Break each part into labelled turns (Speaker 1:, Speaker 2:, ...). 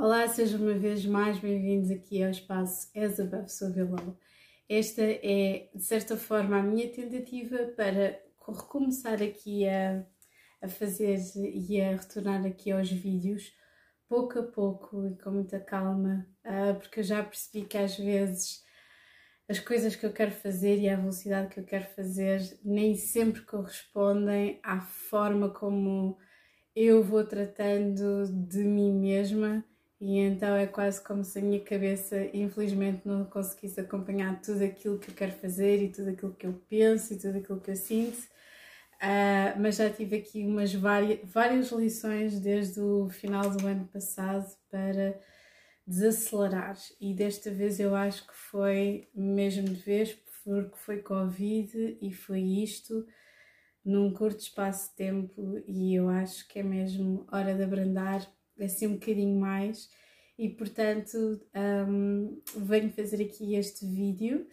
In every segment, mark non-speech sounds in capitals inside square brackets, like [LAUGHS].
Speaker 1: Olá, sejam uma vez mais bem-vindos aqui ao espaço As Above So Below. Esta é, de certa forma, a minha tentativa para recomeçar aqui a, a fazer e a retornar aqui aos vídeos, pouco a pouco e com muita calma, uh, porque eu já percebi que às vezes as coisas que eu quero fazer e a velocidade que eu quero fazer nem sempre correspondem à forma como eu vou tratando de mim mesma e então é quase como se a minha cabeça, infelizmente, não conseguisse acompanhar tudo aquilo que eu quero fazer e tudo aquilo que eu penso e tudo aquilo que eu sinto. Uh, mas já tive aqui umas várias, várias lições desde o final do ano passado para desacelerar e desta vez eu acho que foi mesmo de vez porque foi Covid e foi isto num curto espaço de tempo e eu acho que é mesmo hora de abrandar assim um bocadinho mais. E portanto um, venho fazer aqui este vídeo.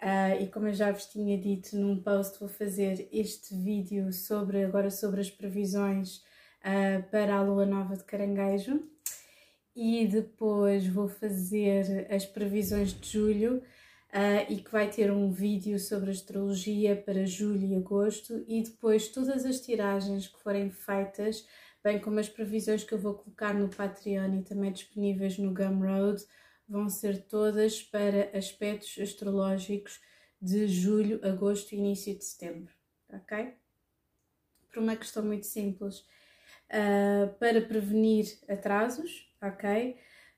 Speaker 1: Uh, e como eu já vos tinha dito num post vou fazer este vídeo sobre agora sobre as previsões uh, para a lua nova de caranguejo. E depois vou fazer as previsões de julho uh, e que vai ter um vídeo sobre astrologia para julho e agosto. E depois todas as tiragens que forem feitas bem como as previsões que eu vou colocar no Patreon e também disponíveis no Gumroad, vão ser todas para aspectos astrológicos de julho, agosto e início de setembro, ok? Por uma questão muito simples, uh, para prevenir atrasos, ok?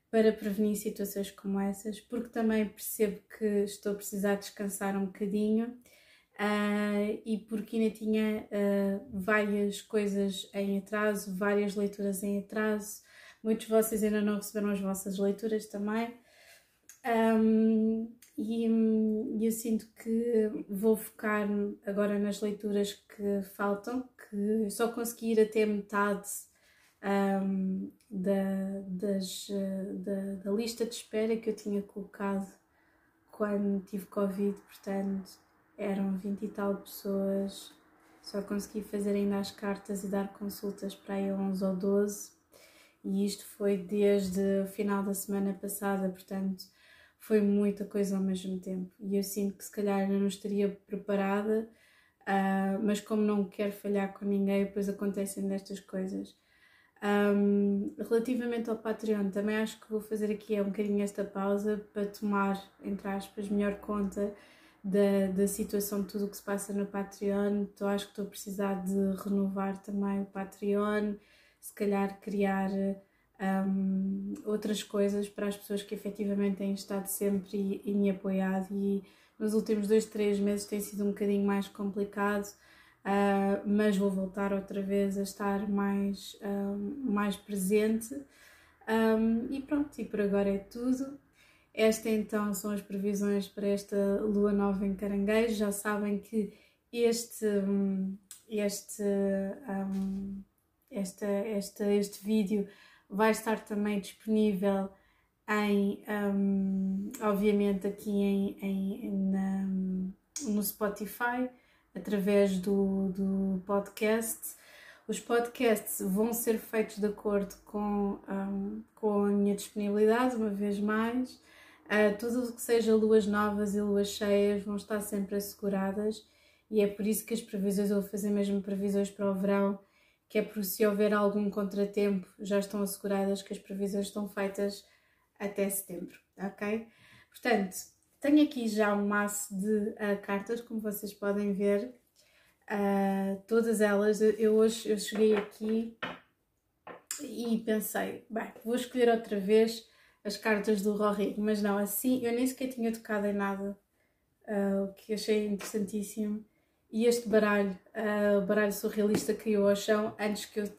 Speaker 1: Para prevenir situações como essas, porque também percebo que estou a precisar descansar um bocadinho Uh, e porque ainda tinha uh, várias coisas em atraso, várias leituras em atraso. Muitos de vocês ainda não receberam as vossas leituras também. Um, e eu sinto que vou focar agora nas leituras que faltam, que só consegui ir até metade um, da, das, da, da lista de espera que eu tinha colocado quando tive Covid, portanto eram 20 e tal pessoas, só consegui fazer ainda as cartas e dar consultas para aí 11 ou 12, e isto foi desde o final da semana passada, portanto foi muita coisa ao mesmo tempo. E eu sinto que se calhar ainda não estaria preparada, uh, mas como não quero falhar com ninguém, depois acontecem destas coisas. Um, relativamente ao Patreon, também acho que vou fazer aqui um bocadinho esta pausa para tomar, entre aspas, melhor conta da, da situação de tudo o que se passa no Patreon, então acho que estou a precisar de renovar também o Patreon, se calhar criar um, outras coisas para as pessoas que efetivamente têm estado sempre e, e me apoiado e nos últimos dois, três meses tem sido um bocadinho mais complicado, uh, mas vou voltar outra vez a estar mais, um, mais presente. Um, e pronto, e por agora é tudo. Esta então são as previsões para esta lua nova em Caranguejo. Já sabem que este, hum, este, um, esta, esta, este vídeo vai estar também disponível em, um, obviamente aqui em, em na, no Spotify, através do, do podcast. Os podcasts vão ser feitos de acordo com, um, com a minha disponibilidade, uma vez mais. Uh, tudo o que seja luas novas e luas cheias vão estar sempre asseguradas e é por isso que as previsões, eu vou fazer mesmo previsões para o verão, que é por se houver algum contratempo, já estão asseguradas que as previsões estão feitas até setembro, ok? Portanto, tenho aqui já um maço de uh, cartas, como vocês podem ver, uh, todas elas. Eu hoje eu cheguei aqui e pensei, bem, vou escolher outra vez as cartas do Rory, mas não, assim eu nem sequer tinha tocado em nada, uh, o que achei interessantíssimo. E este baralho, uh, o baralho surrealista caiu ao chão antes que eu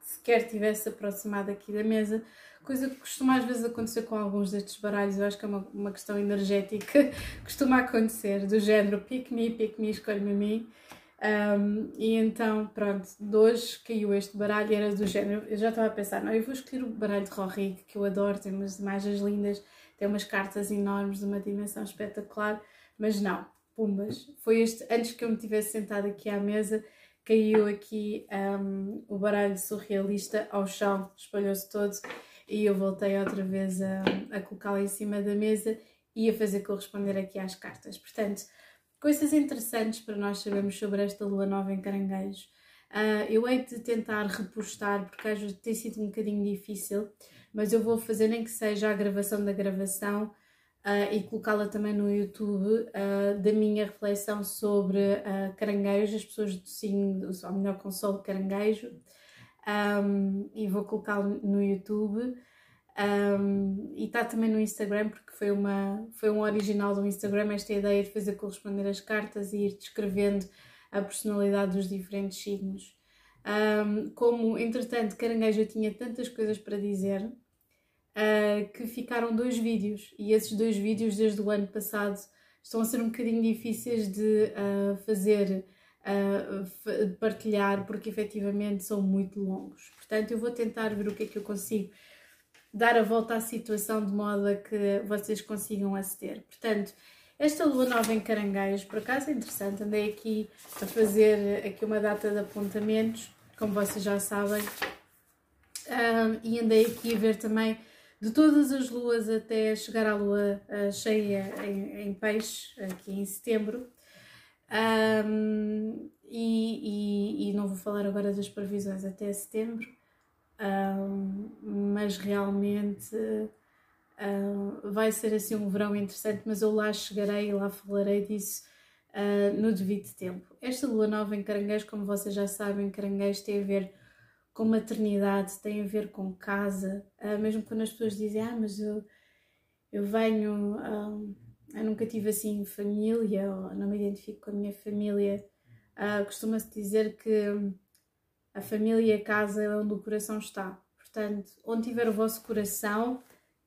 Speaker 1: sequer tivesse aproximado aqui da mesa, coisa que costuma às vezes acontecer com alguns destes baralhos, eu acho que é uma, uma questão energética, [LAUGHS] costuma acontecer, do género pick me, pick me, escolhe-me a mim. Um, e então, pronto, de hoje caiu este baralho e era do género. Eu já estava a pensar, não, eu vou escolher o baralho de Rorik, que eu adoro, tem umas imagens lindas, tem umas cartas enormes de uma dimensão espetacular, mas não, pumbas. Foi este, antes que eu me tivesse sentado aqui à mesa, caiu aqui um, o baralho surrealista ao chão, espalhou-se todo. e eu voltei outra vez a, a colocá-la em cima da mesa e a fazer corresponder aqui às cartas. Portanto, coisas interessantes para nós sabermos sobre esta lua nova em caranguejo. Uh, eu hei de tentar repostar, porque às vezes tem sido um bocadinho difícil, mas eu vou fazer nem que seja a gravação da gravação uh, e colocá-la também no YouTube uh, da minha reflexão sobre caranguejo, as pessoas do signo, ou melhor, com sol de caranguejo, um, e vou colocá-lo no YouTube. Um, e está também no Instagram, porque foi, uma, foi um original do Instagram esta ideia de fazer corresponder as cartas e ir descrevendo a personalidade dos diferentes signos. Um, como, entretanto, Caranguejo eu tinha tantas coisas para dizer uh, que ficaram dois vídeos e esses dois vídeos, desde o ano passado, estão a ser um bocadinho difíceis de uh, fazer, uh, partilhar, porque efetivamente são muito longos. Portanto, eu vou tentar ver o que é que eu consigo dar a volta à situação de modo a que vocês consigam aceder. Portanto, esta lua nova em caranguejos, por acaso é interessante, andei aqui a fazer aqui uma data de apontamentos, como vocês já sabem, um, e andei aqui a ver também de todas as luas até chegar à lua uh, cheia em, em, peixe, aqui em setembro. Um, e, e, e, não vou falar agora das previsões até setembro, mas realmente Uh, vai ser assim um verão interessante, mas eu lá chegarei e lá falarei disso uh, no devido tempo. Esta lua nova em Caranguejo, como vocês já sabem, Caranguejo tem a ver com maternidade, tem a ver com casa, uh, mesmo quando as pessoas dizem, ah, mas eu, eu venho, eu nunca tive assim família, ou não me identifico com a minha família, costuma-se dizer que a família e a casa é onde o coração está. Portanto, onde tiver o vosso coração,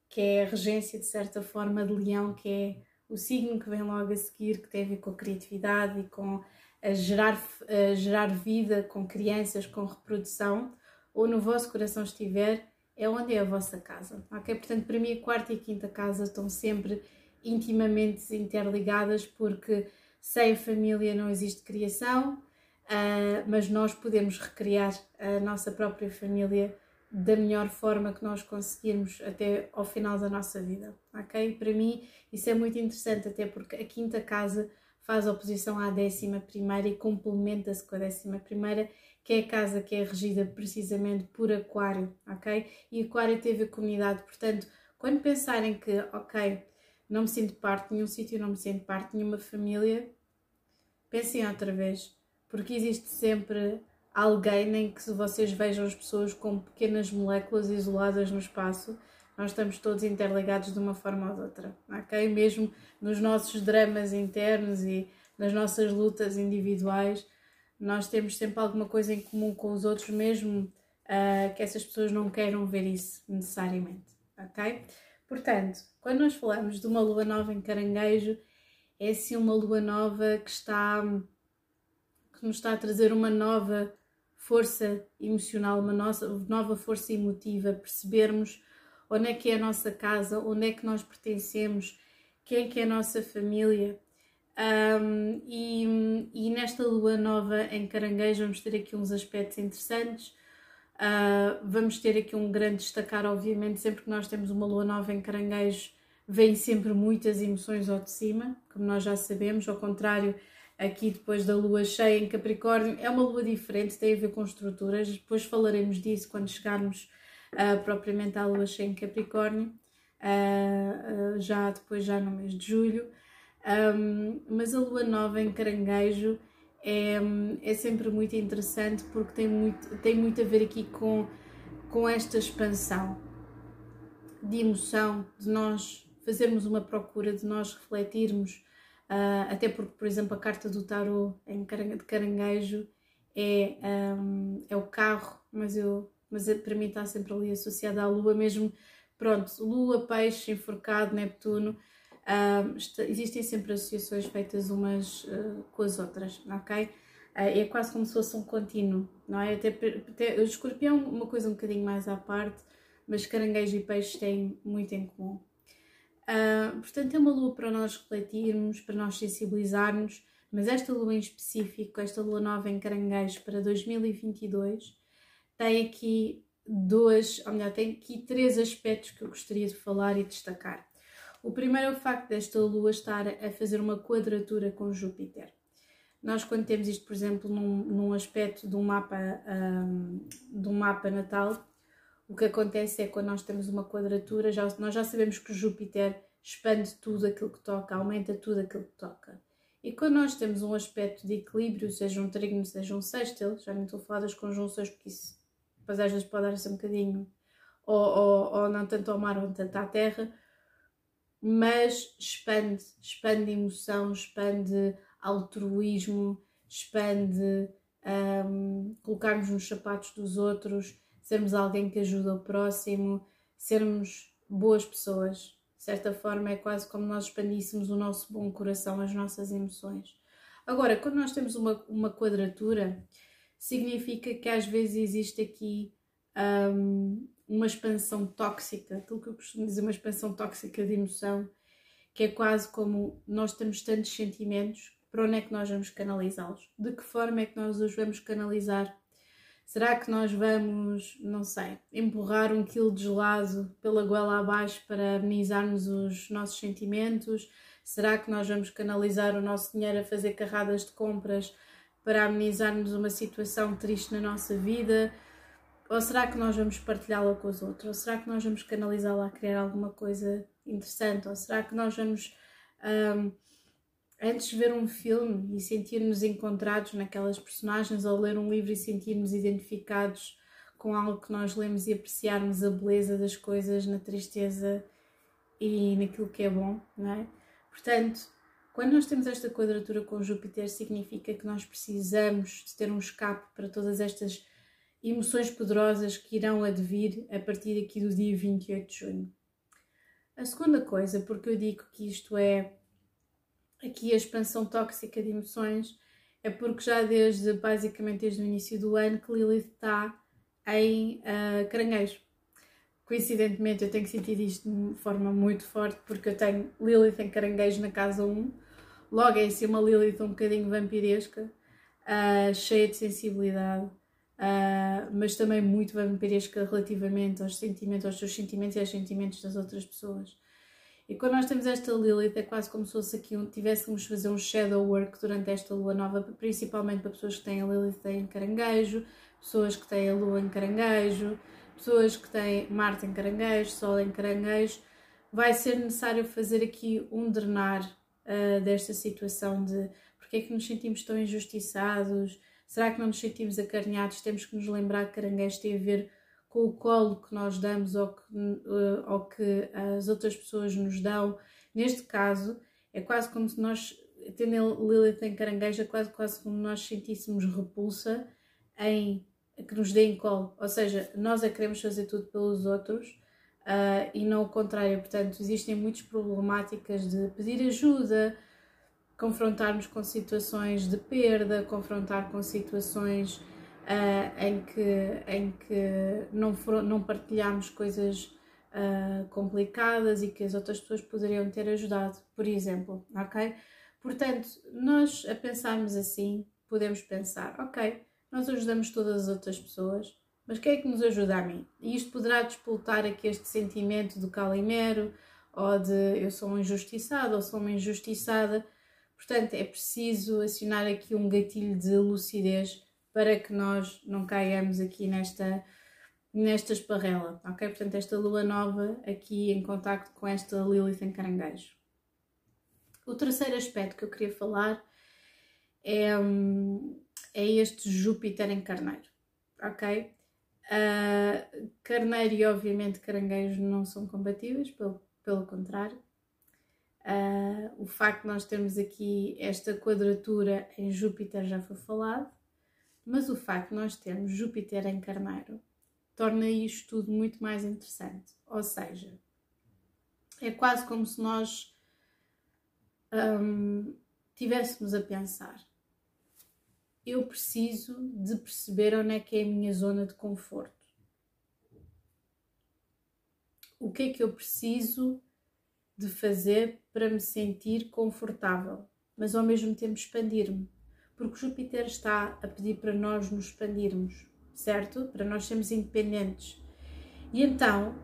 Speaker 1: que é a regência de certa forma de leão, que é o signo que vem logo a seguir, que tem a ver com a criatividade e com a gerar, a gerar vida com crianças, com reprodução, ou no vosso coração estiver, é onde é a vossa casa, ok? Portanto, para mim a quarta e a quinta casa estão sempre intimamente interligadas porque sem família não existe criação, uh, mas nós podemos recriar a nossa própria família da melhor forma que nós conseguirmos até ao final da nossa vida, ok? Para mim isso é muito interessante, até porque a quinta casa faz oposição à décima primeira e complementa-se com a décima primeira, que é a casa que é regida precisamente por Aquário, ok? E Aquário teve a comunidade, portanto, quando pensarem que, ok, não me sinto parte de nenhum sítio, não me sinto parte de nenhuma família, pensem outra vez, porque existe sempre alguém nem que vocês vejam as pessoas como pequenas moléculas isoladas no espaço, nós estamos todos interligados de uma forma ou de outra, ok? Mesmo nos nossos dramas internos e nas nossas lutas individuais, nós temos sempre alguma coisa em comum com os outros, mesmo uh, que essas pessoas não queiram ver isso necessariamente, ok? Portanto, quando nós falamos de uma lua nova em caranguejo, é assim uma lua nova que está que nos está a trazer uma nova força emocional, uma nova força emotiva, percebermos onde é que é a nossa casa, onde é que nós pertencemos, quem é que é a nossa família. Um, e, e, nesta lua nova em Caranguejo vamos ter aqui uns aspectos interessantes. Uh, vamos ter aqui um grande destacar, obviamente, sempre que nós temos uma lua nova em Caranguejo, vêm sempre muitas emoções ao de cima, como nós já sabemos, ao contrário aqui depois da lua cheia em Capricórnio. É uma lua diferente, tem a ver com estruturas, depois falaremos disso quando chegarmos uh, propriamente à lua cheia em Capricórnio, uh, uh, já depois já no mês de julho. Um, mas a lua nova em Caranguejo é, é sempre muito interessante porque tem muito, tem muito a ver aqui com, com esta expansão de emoção, de nós fazermos uma procura, de nós refletirmos Uh, até porque, por exemplo, a carta do tarot em de caranguejo é, um, é o carro, mas, eu, mas é, para mim está sempre ali associada à lua, mesmo, pronto, lua, peixe, enforcado, Neptuno, uh, está, existem sempre associações feitas umas uh, com as outras, ok? é quase como se fosse um contínuo, não é? Até, até, o escorpião uma coisa um bocadinho mais à parte, mas caranguejo e peixe têm muito em comum. Uh, portanto, é uma lua para nós refletirmos, para nós sensibilizarmos, mas esta lua em específico, esta lua nova em Caranguejo para 2022, tem aqui dois, ou melhor, tem aqui três aspectos que eu gostaria de falar e destacar. O primeiro é o facto desta Lua estar a fazer uma quadratura com Júpiter. Nós, quando temos isto, por exemplo, num, num aspecto de um, mapa, um, de um mapa natal, o que acontece é quando nós temos uma quadratura, já, nós já sabemos que Júpiter expande tudo aquilo que toca, aumenta tudo aquilo que toca. E quando nós temos um aspecto de equilíbrio, seja um trígono, seja um sextil, já nem estou a falar das conjunções, porque isso depois às vezes pode dar assim um bocadinho, ou, ou, ou não tanto ao mar ou tanto à terra, mas expande, expande emoção, expande altruísmo, expande um, colocarmos nos sapatos dos outros, sermos alguém que ajuda o próximo, sermos boas pessoas. De certa forma, é quase como nós expandíssemos o nosso bom coração, as nossas emoções. Agora, quando nós temos uma, uma quadratura, significa que às vezes existe aqui um, uma expansão tóxica, aquilo que eu costumo dizer, uma expansão tóxica de emoção, que é quase como nós temos tantos sentimentos, para onde é que nós vamos canalizá-los? De que forma é que nós os vamos canalizar? Será que nós vamos, não sei, empurrar um quilo de gelado pela goela abaixo para amenizarmos os nossos sentimentos? Será que nós vamos canalizar o nosso dinheiro a fazer carradas de compras para amenizarmos uma situação triste na nossa vida? Ou será que nós vamos partilhá-la com os outros? Ou será que nós vamos canalizá-la a criar alguma coisa interessante? Ou será que nós vamos, um, antes de ver um filme e sentir-nos encontrados naquelas personagens, ou ler um livro e sentir-nos identificados com algo que nós lemos e apreciarmos a beleza das coisas na tristeza e naquilo que é bom, não é? Portanto, quando nós temos esta quadratura com Júpiter, significa que nós precisamos de ter um escape para todas estas emoções poderosas que irão advir a partir aqui do dia 28 de junho. A segunda coisa, porque eu digo que isto é aqui a expansão tóxica de emoções, é porque já desde basicamente desde o início do ano que Lilith está em uh, caranguejo. Coincidentemente eu tenho sentido isto de forma muito forte porque eu tenho Lilith em caranguejo na casa 1, logo é assim uma Lilith um bocadinho vampiresca, uh, cheia de sensibilidade, uh, mas também muito vampiresca relativamente aos sentimentos, aos seus sentimentos e aos sentimentos das outras pessoas. E quando nós temos esta Lilith, é quase como se fosse aqui um, tivéssemos fazer um shadow work durante esta lua nova, principalmente para pessoas que têm a Lilith em caranguejo, pessoas que têm a lua em caranguejo, pessoas que têm Marte em caranguejo, Sol em caranguejo. Vai ser necessário fazer aqui um drenar uh, desta situação de porque é que nos sentimos tão injustiçados, Será que não nos sentimos acarinhados? Temos que nos lembrar que caranguejo tem a ver com o colo que nós damos ou que, uh, ou que as outras pessoas nos dão. Neste caso, é quase como se nós, tendo Lilith em caranguejo, é quase, quase como nós sentíssemos repulsa em que nos deem colo. Ou seja, nós é que queremos fazer tudo pelos outros uh, e não o contrário. Portanto, existem muitas problemáticas de pedir ajuda, confrontar-nos com situações de perda, confrontar com situações uh, em que, em que não, for, não partilhamos coisas uh, complicadas e que as outras pessoas poderiam ter ajudado, por exemplo, ok? Portanto, nós a pensarmos assim, podemos pensar, ok, nós ajudamos todas as outras pessoas, mas quem é que nos ajuda a mim? E isto poderá despoltar aqui este sentimento do calimero, ou de eu sou um injustiçado, ou sou uma injustiçada, Portanto, é preciso acionar aqui um gatilho de lucidez para que nós não caiamos aqui nesta, nesta esparrela, ok? Portanto, esta lua nova aqui em contacto com esta Lilith em caranguejo. O terceiro aspecto que eu queria falar é, é este Júpiter em carneiro, ok? Uh, carneiro e obviamente caranguejo não são compatíveis, pelo, pelo contrário. Uh, o facto de nós termos aqui esta quadratura em Júpiter já foi falado, mas o facto de nós termos Júpiter em Carneiro torna isto tudo muito mais interessante. Ou seja, é quase como se nós um, tivéssemos a pensar: eu preciso de perceber onde é que é a minha zona de conforto. O que é que eu preciso de fazer para me sentir confortável, mas ao mesmo tempo expandir-me, porque Júpiter está a pedir para nós nos expandirmos. certo? Para nós sermos independentes. E então,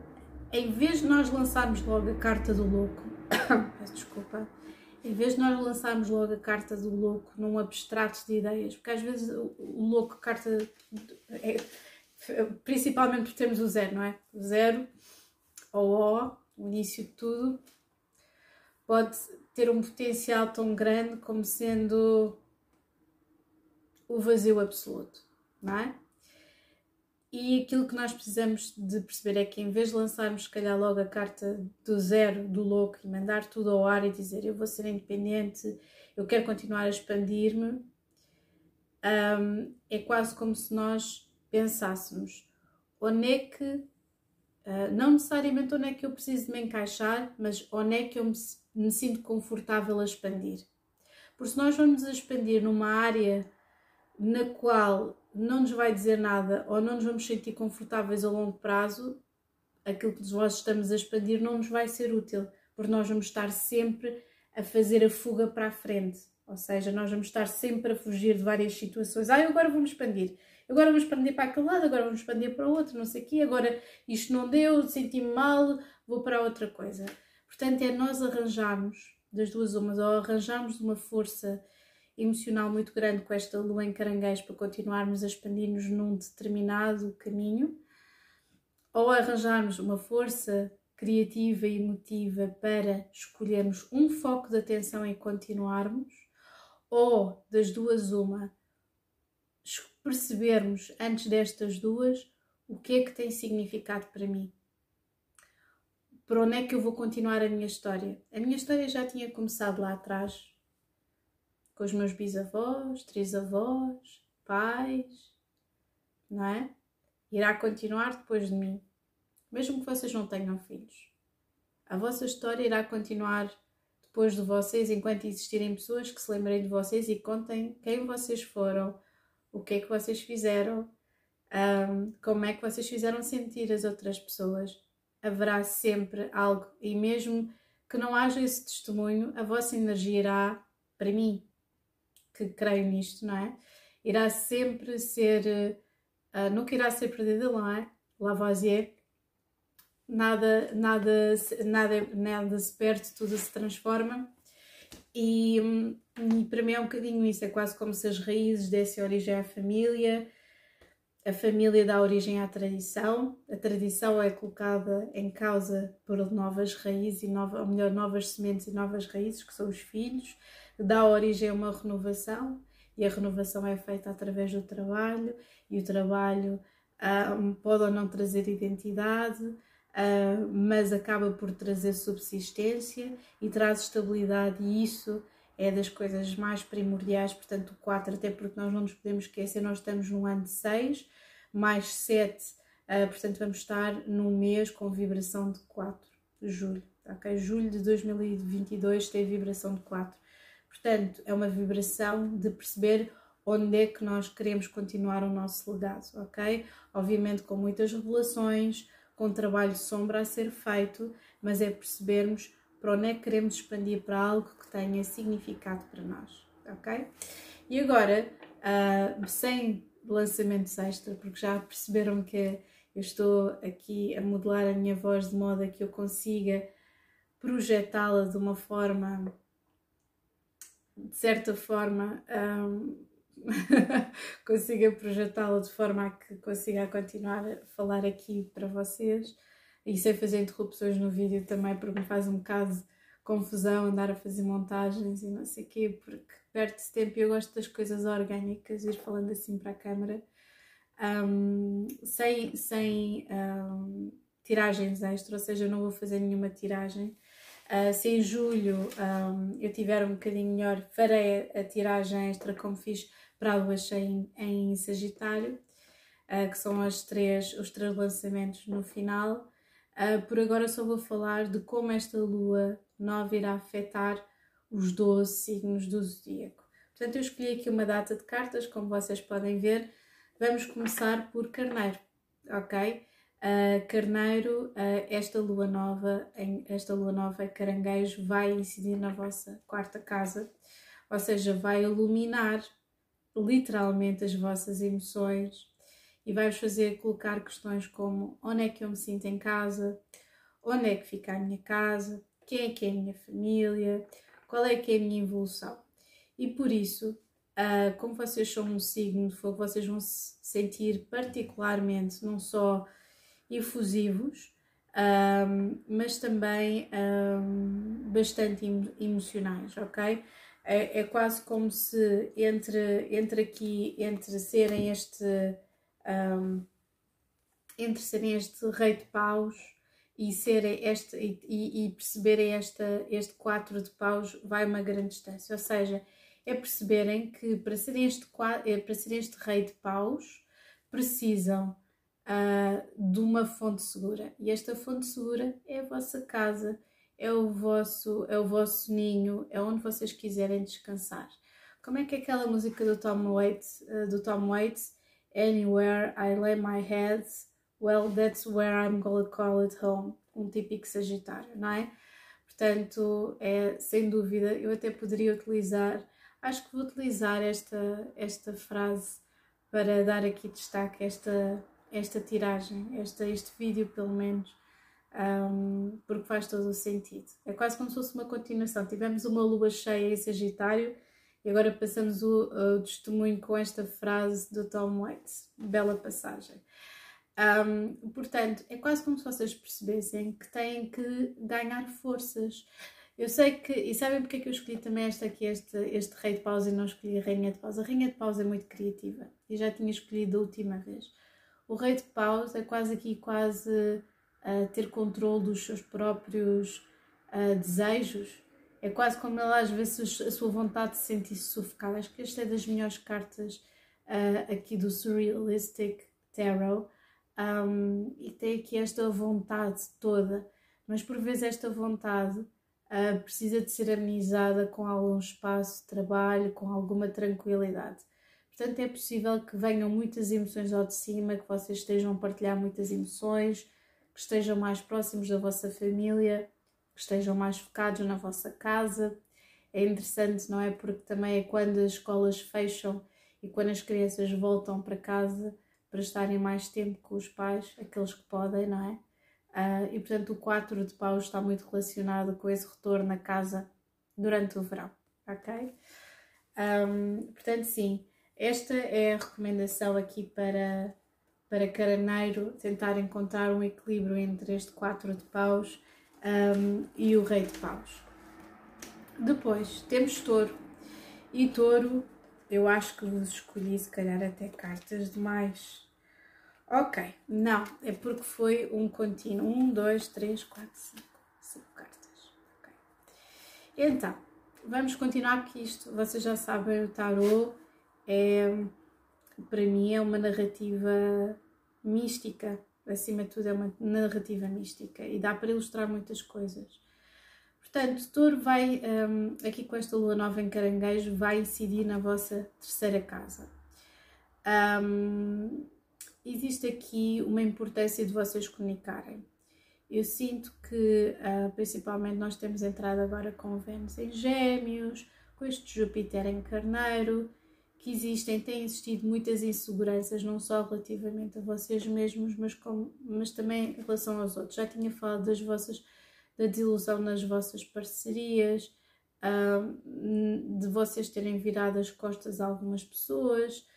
Speaker 1: em vez de nós lançarmos logo a carta do louco, [COUGHS] peço desculpa, em vez de nós lançarmos logo a carta do louco num abstrato de ideias, porque às vezes o louco, carta, é, principalmente por termos o zero, não é? O zero, ou O, o início de tudo, pode ter um potencial tão grande como sendo o vazio absoluto, não é? E aquilo que nós precisamos de perceber é que em vez de lançarmos, se calhar, logo a carta do zero, do louco, e mandar tudo ao ar e dizer eu vou ser independente, eu quero continuar a expandir-me, um, é quase como se nós pensássemos onde é que, uh, não necessariamente onde é que eu preciso de me encaixar, mas onde é que eu me, me sinto confortável a expandir. Porque se nós vamos a expandir numa área na qual não nos vai dizer nada ou não nos vamos sentir confortáveis a longo prazo, aquilo que nós estamos a expandir não nos vai ser útil, porque nós vamos estar sempre a fazer a fuga para a frente. Ou seja, nós vamos estar sempre a fugir de várias situações. Ah, agora vamos expandir. Agora vamos expandir para aquele lado, agora vamos expandir para o outro, não sei o quê. Agora isto não deu, senti-me mal, vou para outra coisa. Portanto, é nós arranjarmos das duas umas, ou arranjarmos uma força emocional muito grande com esta lua em caranguejo para continuarmos a expandir-nos num determinado caminho, ou arranjarmos uma força criativa e emotiva para escolhermos um foco de atenção e continuarmos, ou das duas uma, percebermos antes destas duas o que é que tem significado para mim. Para onde é que eu vou continuar a minha história? A minha história já tinha começado lá atrás, com os meus bisavós, trisavós, pais, não é? Irá continuar depois de mim, mesmo que vocês não tenham filhos. A vossa história irá continuar depois de vocês, enquanto existirem pessoas que se lembrem de vocês e contem quem vocês foram, o que é que vocês fizeram, um, como é que vocês fizeram sentir as outras pessoas. Haverá sempre algo, e mesmo que não haja esse testemunho, a vossa energia irá, para mim, que creio nisto, não é? Irá sempre ser, uh, nunca irá ser perdida, não é? Lavoisier, nada, nada, nada, nada se perde, tudo se transforma. E, e, para mim é um bocadinho isso, é quase como se as raízes dessem origem à família, a família dá origem à tradição, a tradição é colocada em causa por novas raízes, e nova, ou melhor, novas sementes e novas raízes, que são os filhos, dá origem a uma renovação, e a renovação é feita através do trabalho, e o trabalho um, pode ou não trazer identidade, uh, mas acaba por trazer subsistência e traz estabilidade, e isso é das coisas mais primordiais, portanto, o 4, até porque nós não nos podemos esquecer, nós estamos no ano de 6, mais 7, uh, ah, portanto, vamos estar num mês com vibração de 4, julho, ok? Julho de 2022 tem vibração de 4. Portanto, é uma vibração de perceber onde é que nós queremos continuar o nosso legado, ok? Obviamente com muitas revelações, com trabalho sombra a ser feito, mas é percebermos para onde é que queremos expandir para algo que tenha significado para nós, ok? E agora, uh, sem lançamentos extra, porque já perceberam que eu estou aqui a modelar a minha voz de modo a que eu consiga projetá-la de uma forma, de certa forma, um, [LAUGHS] consiga projetá-la de forma a que consiga continuar a falar aqui para vocês. E sem fazer interrupções no vídeo também porque me faz um bocado confusão andar a fazer montagens e não sei o quê porque perde-se tempo e eu gosto das coisas orgânicas ir falando assim para a câmara um, sem, sem um, tiragens extra, ou seja, eu não vou fazer nenhuma tiragem Uh, se em julho um, eu tiver um bocadinho melhor, farei a tiragem extra como fiz para a lua cheia em, em Sagitário, uh, que são as três, os três lançamentos no final. Uh, por agora só vou falar de como esta lua nova irá afetar os 12 signos do zodíaco. Portanto, eu escolhi aqui uma data de cartas, como vocês podem ver. Vamos começar por Carneiro, ok? Uh, Carneiro, uh, esta lua nova, em, esta lua nova caranguejo vai incidir na vossa quarta casa, ou seja, vai iluminar literalmente as vossas emoções e vai-vos fazer colocar questões como onde é que eu me sinto em casa, onde é que fica a minha casa, quem é que é a minha família, qual é que é a minha evolução. E por isso, uh, como vocês são um signo de fogo, vocês vão se sentir particularmente não só efusivos, um, mas também um, bastante emocionais, ok? É, é, quase como se entre, entre aqui, entre serem este um, entre serem este rei de paus e serem este e, e perceberem esta, este quatro de paus vai uma grande distância, ou seja, é perceberem que para serem este, eh, para serem este rei de paus precisam uh, de uma fonte segura. E esta fonte segura é a vossa casa, é o vosso, é o vosso ninho, é onde vocês quiserem descansar. Como é que é aquela música do Tom Waits, uh, do Tom Waits, Anywhere I lay my head, well, that's where I'm gonna call it home. Um típico Sagitário, não é? Portanto, é sem dúvida, eu até poderia utilizar, acho que vou utilizar esta, esta frase para dar aqui destaque a esta, esta tiragem, esta, este vídeo pelo menos, um, porque faz todo o sentido. É quase como se fosse uma continuação. Tivemos uma lua cheia em Sagitário e agora passamos o, o testemunho com esta frase do Tom Waits. Bela passagem. Um, portanto, é quase como se vocês percebessem que têm que ganhar forças. Eu sei que, e sabem porque é que eu escolhi também esta aqui, este, este rei de pausa e não escolhi a rainha de pausa? A rainha de pausa é muito criativa e já tinha escolhido a última vez. O rei de paus é quase aqui, quase uh, ter controle dos seus próprios uh, desejos. É quase como ele às vezes a sua vontade de sentir-se sufocada. Acho que esta é das melhores cartas uh, aqui do Surrealistic Tarot. Um, e tem aqui esta vontade toda, mas por vezes esta vontade uh, precisa de ser amenizada com algum espaço de trabalho, com alguma tranquilidade. Portanto, é possível que venham muitas emoções ao de cima, que vocês estejam a partilhar muitas emoções, que estejam mais próximos da vossa família, que estejam mais focados na vossa casa. É interessante, não é? Porque também é quando as escolas fecham e quando as crianças voltam para casa para estarem mais tempo com os pais, aqueles que podem, não é? Uh, e portanto, o 4 de paus está muito relacionado com esse retorno à casa durante o verão, ok? Um, portanto, sim, esta é a recomendação aqui para, para Caraneiro tentar encontrar um equilíbrio entre este 4 de paus um, e o rei de paus. Depois temos touro. E touro, eu acho que vos escolhi se calhar até cartas demais. Ok, não, é porque foi um contínuo. Um, dois, três, quatro, cinco. Cinco cartas. Ok. Então, vamos continuar porque isto, vocês já sabem, o tarot é, para mim, é uma narrativa mística. Acima de tudo, é uma narrativa mística e dá para ilustrar muitas coisas. Portanto, Touro vai, um, aqui com esta lua nova em caranguejo, vai incidir na vossa terceira casa. Um, existe aqui uma importância de vocês comunicarem. Eu sinto que, uh, principalmente, nós temos entrado agora com Vênus em Gêmeos, com este Júpiter em Carneiro, que existem, têm existido muitas inseguranças, não só relativamente a vocês mesmos, mas, com, mas também em relação aos outros. Já tinha falado das vossas, da desilusão nas vossas parcerias, de vocês terem virado as costas a algumas pessoas,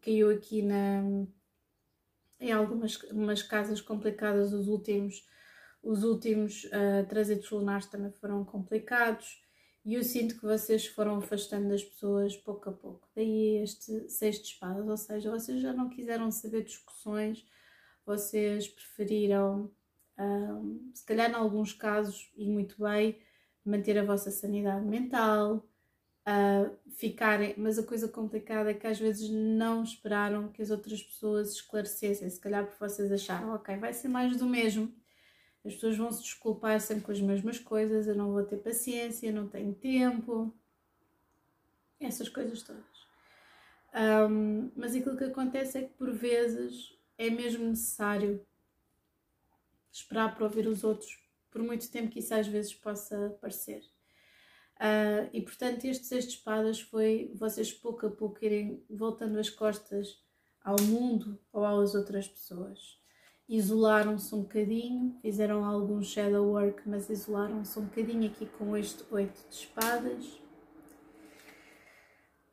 Speaker 1: caiu aqui na, em algumas umas casas complicadas os últimos, os últimos uh, trânsitos lunares também foram complicados. E eu sinto que vocês foram afastando das pessoas pouco a pouco. Daí este seis de espadas, ou seja, vocês já não quiseram saber discussões, vocês preferiram, um, se calhar em alguns casos, e muito bem, manter a vossa sanidade mental, uh, ficarem. Mas a coisa complicada é que às vezes não esperaram que as outras pessoas esclarecessem, se calhar porque vocês acharam, ok, vai ser mais do mesmo as pessoas vão se desculpar sempre com as mesmas coisas, eu não vou ter paciência, não tenho tempo, essas coisas todas. Um, mas aquilo que acontece é que por vezes é mesmo necessário esperar para ouvir os outros, por muito tempo que isso às vezes possa parecer. Uh, e portanto, este Seis de Espadas foi vocês pouco a pouco irem voltando as costas ao mundo ou às outras pessoas. Isolaram-se um bocadinho, fizeram algum shadow work, mas isolaram-se um bocadinho aqui com este oito de espadas.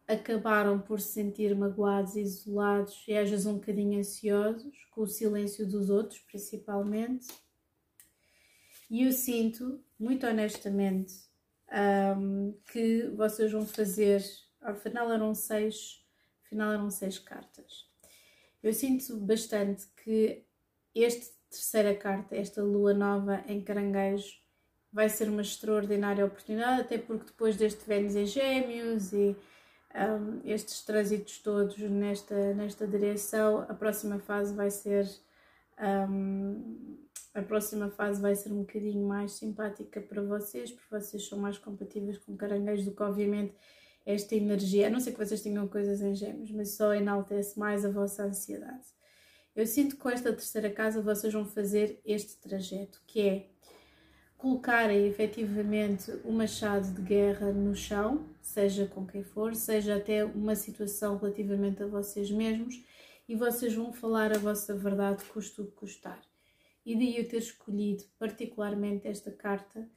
Speaker 1: Acabaram por se sentir magoados, isolados e às vezes um bocadinho ansiosos, com o silêncio dos outros, principalmente. E eu sinto, muito honestamente, um, que vocês vão fazer. Afinal eram seis, afinal eram seis cartas. Eu sinto bastante que esta terceira carta, esta lua nova em caranguejo, vai ser uma extraordinária oportunidade, até porque depois deste Vênus em Gêmeos e um, estes trânsitos todos nesta, nesta direção, a próxima fase vai ser um, a próxima fase vai ser um bocadinho mais simpática para vocês, porque vocês são mais compatíveis com caranguejos do que obviamente esta energia, a não ser que vocês tenham coisas em gêmeos, mas só enaltece mais a vossa ansiedade. Eu sinto que com esta terceira casa vocês vão fazer este trajeto, que é colocarem efetivamente o machado de guerra no chão, seja com quem for, seja até uma situação relativamente a vocês mesmos, e vocês vão falar a vossa verdade, custo o que custar. E daí eu ter escolhido particularmente esta carta.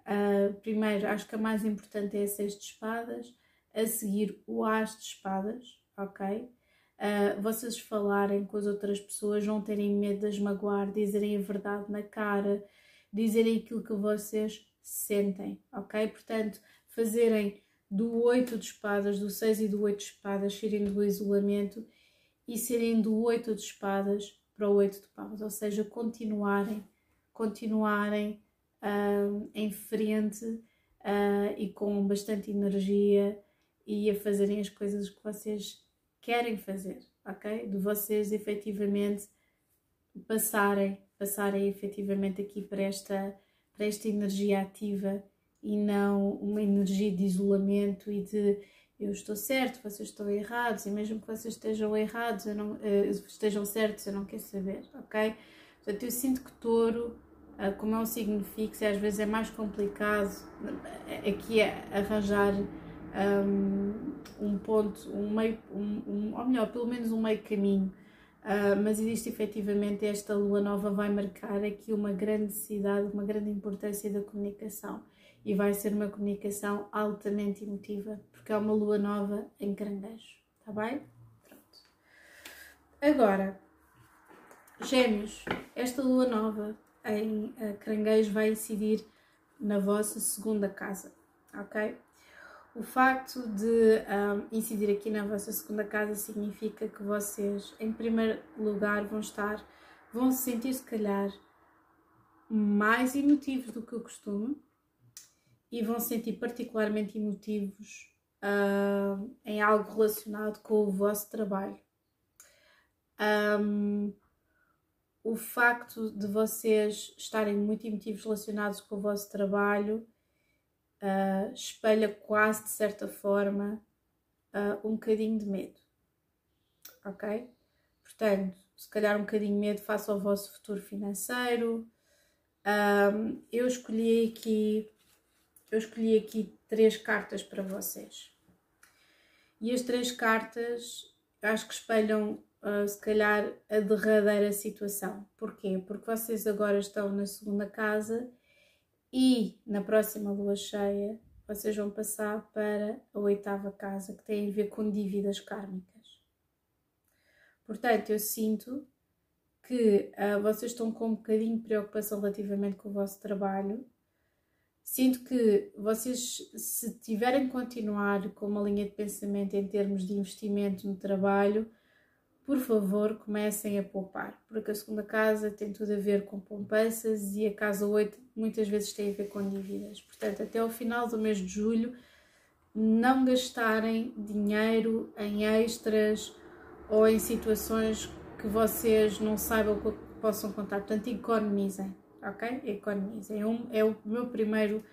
Speaker 1: Uh, primeiro, acho que a mais importante é a Seis de Espadas, a seguir o As de Espadas, ok? Uh, vocês falarem com as outras pessoas, não terem medo de as magoar, dizerem a verdade na cara, dizerem aquilo que vocês sentem, ok? Portanto, fazerem do 8 de espadas, do 6 e do 8 de espadas, serem do isolamento e serem do 8 de espadas para o 8 de paus, ou seja, continuarem, continuarem uh, em frente uh, e com bastante energia e a fazerem as coisas que vocês querem fazer, ok? De vocês efetivamente passarem, passarem efetivamente aqui para esta, para esta energia ativa e não uma energia de isolamento e de eu estou certo, vocês estão errados, e mesmo que vocês estejam errados, eu não, uh, estejam certos, eu não quero saber, ok? Portanto, eu sinto que touro, uh, como é um signo fixo, às vezes é mais complicado aqui é arranjar um, ponto, um meio, um, um, ou melhor, pelo menos um meio caminho. Uh, mas existe efetivamente esta lua nova vai marcar aqui uma grande necessidade, uma grande importância da comunicação e vai ser uma comunicação altamente emotiva, porque é uma lua nova em caranguejo, tá bem? Pronto. Agora, Gêmeos, esta lua nova em uh, caranguejo vai incidir na vossa segunda casa, ok? O facto de um, incidir aqui na vossa segunda casa significa que vocês, em primeiro lugar, vão estar, vão se sentir, se calhar, mais emotivos do que o costume e vão se sentir particularmente emotivos uh, em algo relacionado com o vosso trabalho. Um, o facto de vocês estarem muito emotivos relacionados com o vosso trabalho uh, espelha quase de certa forma uh, um bocadinho de medo. Ok? Portanto, se calhar um bocadinho de medo face ao vosso futuro financeiro. Um, eu escolhi aqui eu escolhi aqui três cartas para vocês. E as três cartas acho que espelham uh, se calhar a derradeira situação. Porquê? Porque vocês agora estão na segunda casa e na próxima lua cheia vocês vão passar para a oitava casa, que tem a ver com dívidas kármicas. Portanto, eu sinto que uh, vocês estão com um bocadinho de preocupação relativamente com o vosso trabalho. Sinto que vocês, se tiverem que continuar com uma linha de pensamento em termos de investimento no trabalho, por favor, comecem a poupar, porque a segunda casa tem tudo a ver com poupanças e a casa 8 muitas vezes tem a ver com dívidas. Portanto, até ao final do mês de julho, não gastarem dinheiro em extras ou em situações que vocês não saibam que possam contar. Portanto, economizem, ok? Economizem. É, um, é o meu primeiro,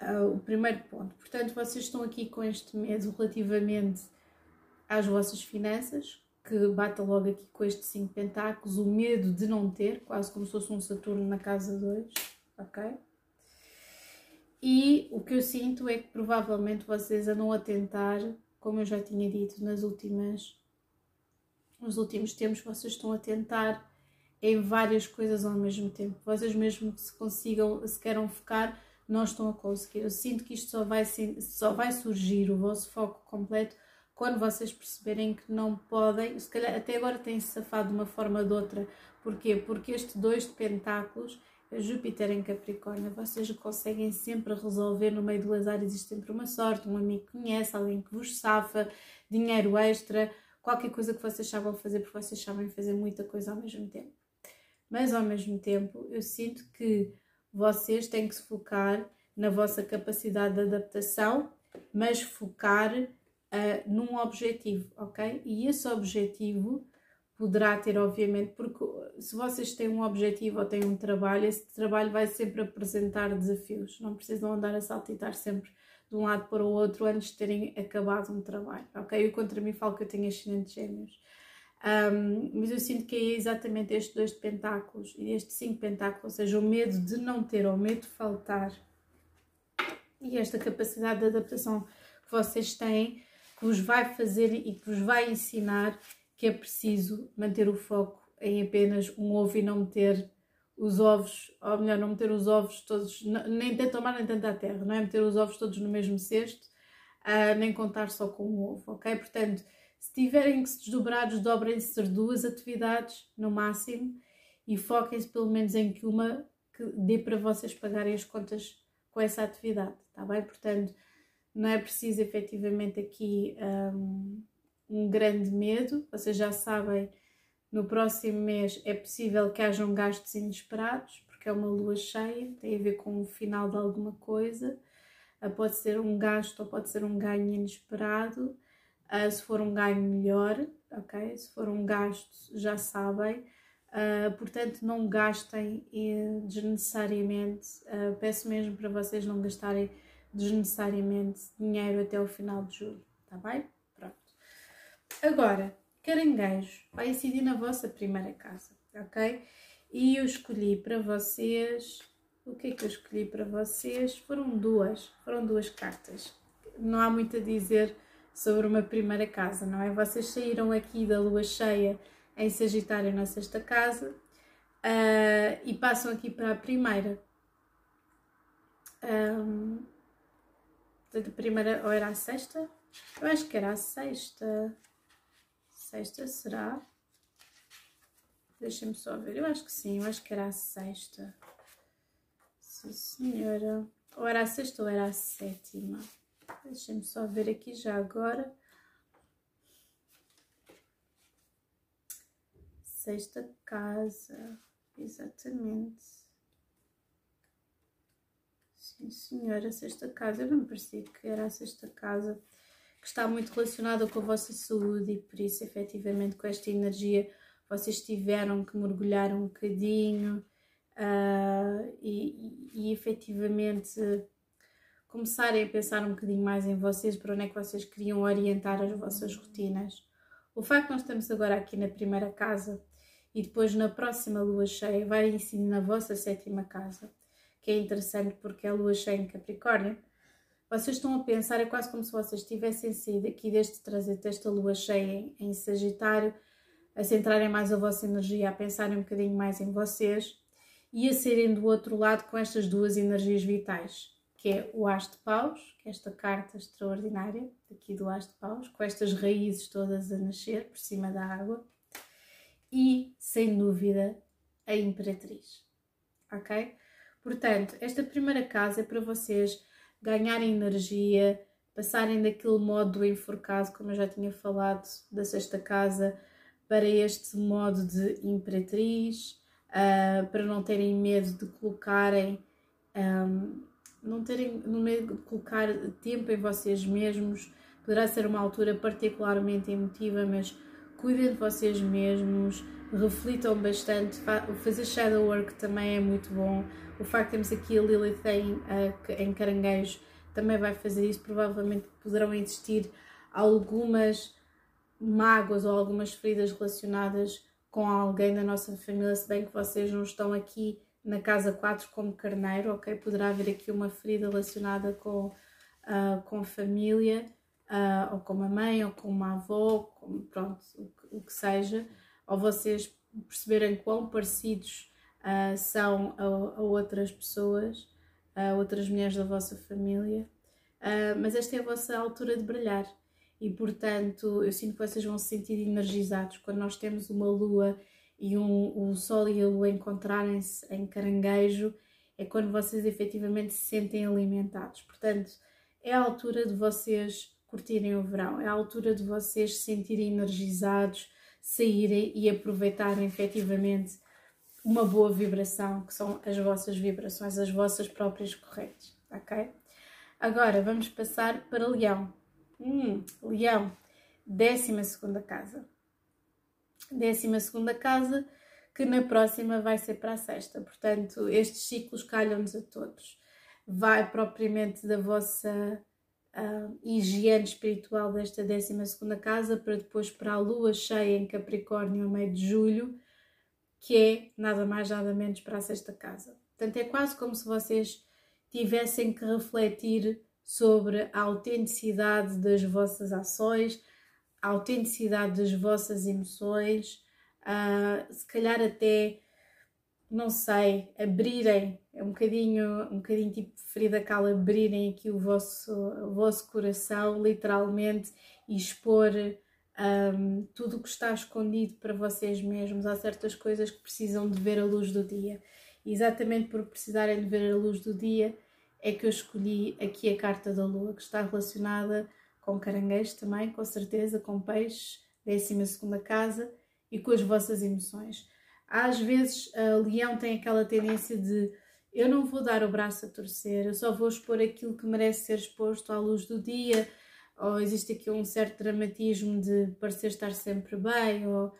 Speaker 1: uh, o primeiro ponto. Portanto, vocês estão aqui com este medo relativamente às vossas finanças, que bata logo aqui com este 5 pentáculos, o medo de não ter, quase como se fosse um Saturno na casa 2, ok? E o que eu sinto é que provavelmente vocês andam a tentar, como eu já tinha dito nas últimas nos últimos tempos vocês estão a tentar em várias coisas ao mesmo tempo. Vocês mesmo que se consigam, se queiram focar, não estão a conseguir. Eu sinto que isto só vai, só vai surgir, o vosso foco completo, quando vocês perceberem que não podem, se calhar até agora têm-se safado de uma forma ou de outra. Porquê? Porque este dois de pentáculos é Júpiter em Capricórnio, vocês conseguem sempre resolver no meio do azar, existe sempre uma sorte, um amigo que conhece, alguém que vos safa, dinheiro extra, qualquer coisa que vocês sabem fazer, porque vocês sabem fazer muita coisa ao mesmo tempo. Mas ao mesmo tempo, eu sinto que vocês têm que se focar na vossa capacidade de adaptação, mas focar uh, num objetivo, ok? E esse objetivo poderá ter, obviamente, porque se vocês têm um objetivo ou têm um trabalho, esse trabalho vai sempre apresentar desafios. Não precisam andar a saltitar sempre de um lado para o outro antes de terem acabado um trabalho, ok? Eu contra mim falo que eu tenho ascendente gêmeos. Um, mas eu sinto que é exatamente este dois pentáculos e este cinco pentáculos, ou seja, o medo de não ter ou o medo de faltar e esta capacidade de adaptação que vocês têm, vos vai fazer e que vos vai ensinar que é preciso manter o foco em apenas um ovo e não meter os ovos, ou melhor, não meter os ovos todos, nem tanto tomar nem tanto à terra, não é? Meter os ovos todos no mesmo cesto, uh, nem contar só com um ovo, ok? Portanto, se tiverem que se desdobrar, desdobrem-se ser duas atividades no máximo e foquem-se pelo menos em que uma que dê para vocês pagarem as contas com essa atividade, tá bem? Portanto, não é preciso efetivamente aqui um, um grande medo, vocês já sabem, no próximo mês é possível que hajam gastos inesperados, porque é uma lua cheia, tem a ver com o final de alguma coisa, ah, pode ser um gasto ou pode ser um ganho inesperado, ah, se for um ganho melhor, ok? Se for um gasto, já sabem. Uh, portanto, não gastem desnecessariamente. Uh, peço mesmo para vocês não gastarem desnecessariamente dinheiro até o final de julho, tá bem? Agora, caranguejo vai incidir na vossa primeira casa, ok? E eu escolhi para vocês, o que é que eu escolhi para vocês? Foram duas, foram duas cartas. Não há muito a dizer sobre uma primeira casa, não é? Vocês saíram aqui da lua cheia em Sagitário na sexta casa uh, e passam aqui para a primeira. Um, a primeira, ou era a sexta? Eu acho que era a sexta. Sexta será? Deixem-me só ver. Eu acho que sim, eu acho que era a sexta. Sim, senhora. Ou era a sexta ou era a sétima. Deixem-me só ver aqui já agora. Sexta casa. Exatamente. Sim, senhora, sexta casa. Eu me parecia que era a sexta casa que está muito relacionada com a vossa saúde e por isso, efetivamente, com esta energia, vocês tiveram que mergulhar um bocadinho uh, e, e, e efetivamente começarem a pensar um bocadinho mais em vocês, para onde é que vocês queriam orientar as vossas rotinas. O facto de nós estamos agora aqui na primeira casa e depois na próxima lua cheia vai incidir na vossa sétima casa, que é interessante porque é a lua cheia em Capricórnio, vocês estão a pensar, é quase como se vocês tivessem saído aqui deste trazer desta lua cheia em, em Sagitário, a centrarem mais a vossa energia, a pensarem um bocadinho mais em vocês e a serem do outro lado com estas duas energias vitais, que é o As de Paus, que é esta carta extraordinária aqui do As de Paus, com estas raízes todas a nascer por cima da água, e, sem dúvida, a Imperatriz. Ok? Portanto, esta primeira casa é para vocês ganharem energia, passarem daquele modo enforcado, como eu já tinha falado, da sexta casa, para este modo de imperatriz, uh, para não terem medo de colocarem, um, não terem medo de colocar tempo em vocês mesmos. Poderá ser uma altura particularmente emotiva, mas cuidem de vocês mesmos, reflitam bastante. Fazer shadow work também é muito bom o facto de termos aqui a Lilith em, em caranguejo também vai fazer isso. Provavelmente poderão existir algumas mágoas ou algumas feridas relacionadas com alguém da nossa família, se bem que vocês não estão aqui na casa 4 como carneiro, ok? Poderá haver aqui uma ferida relacionada com, uh, com família, uh, ou com uma mãe, ou com uma avó, com, pronto, o que, o que seja, ou vocês perceberem quão parecidos uh, são a, a, outras pessoas, a outras mulheres da vossa família, uh, mas esta é a vossa altura de brilhar. E portanto eu sinto que vocês vão se sentir energizados. Quando nós temos uma lua e um, o sol e a lua encontrarem-se em caranguejo é quando vocês efetivamente se sentem alimentados. Portanto, é a altura de vocês curtirem o verão, é a altura de vocês se sentirem energizados, saírem e aproveitarem efetivamente uma boa vibração, que são as vossas vibrações, as vossas próprias correntes, ok? Agora vamos passar para Leão. Hum, Leão, décima segunda casa. Décima segunda casa, que na próxima vai ser para a sexta. Portanto, estes ciclos calham-nos a todos. Vai propriamente da vossa uh, higiene espiritual desta décima segunda casa para depois para a lua cheia em Capricórnio a meio de julho, que é nada mais nada menos para a sexta casa. Portanto, é quase como se vocês tivessem que refletir sobre a autenticidade das vossas ações, a autenticidade das vossas emoções, uh, se calhar até, não sei, abrirem, é um bocadinho, um bocadinho tipo Frida Kahlo, abrirem aqui o vosso, o vosso coração, literalmente, e expor um, tudo o que está escondido para vocês mesmos. Há certas coisas que precisam de ver a luz do dia. E exatamente por precisarem de ver a luz do dia, é que eu escolhi aqui a carta da lua, que está relacionada com caranguejo também, com certeza, com peixes, 12 casa e com as vossas emoções. Às vezes, leão tem aquela tendência de eu não vou dar o braço a torcer, eu só vou expor aquilo que merece ser exposto à luz do dia, ou existe aqui um certo dramatismo de parecer estar sempre bem, ou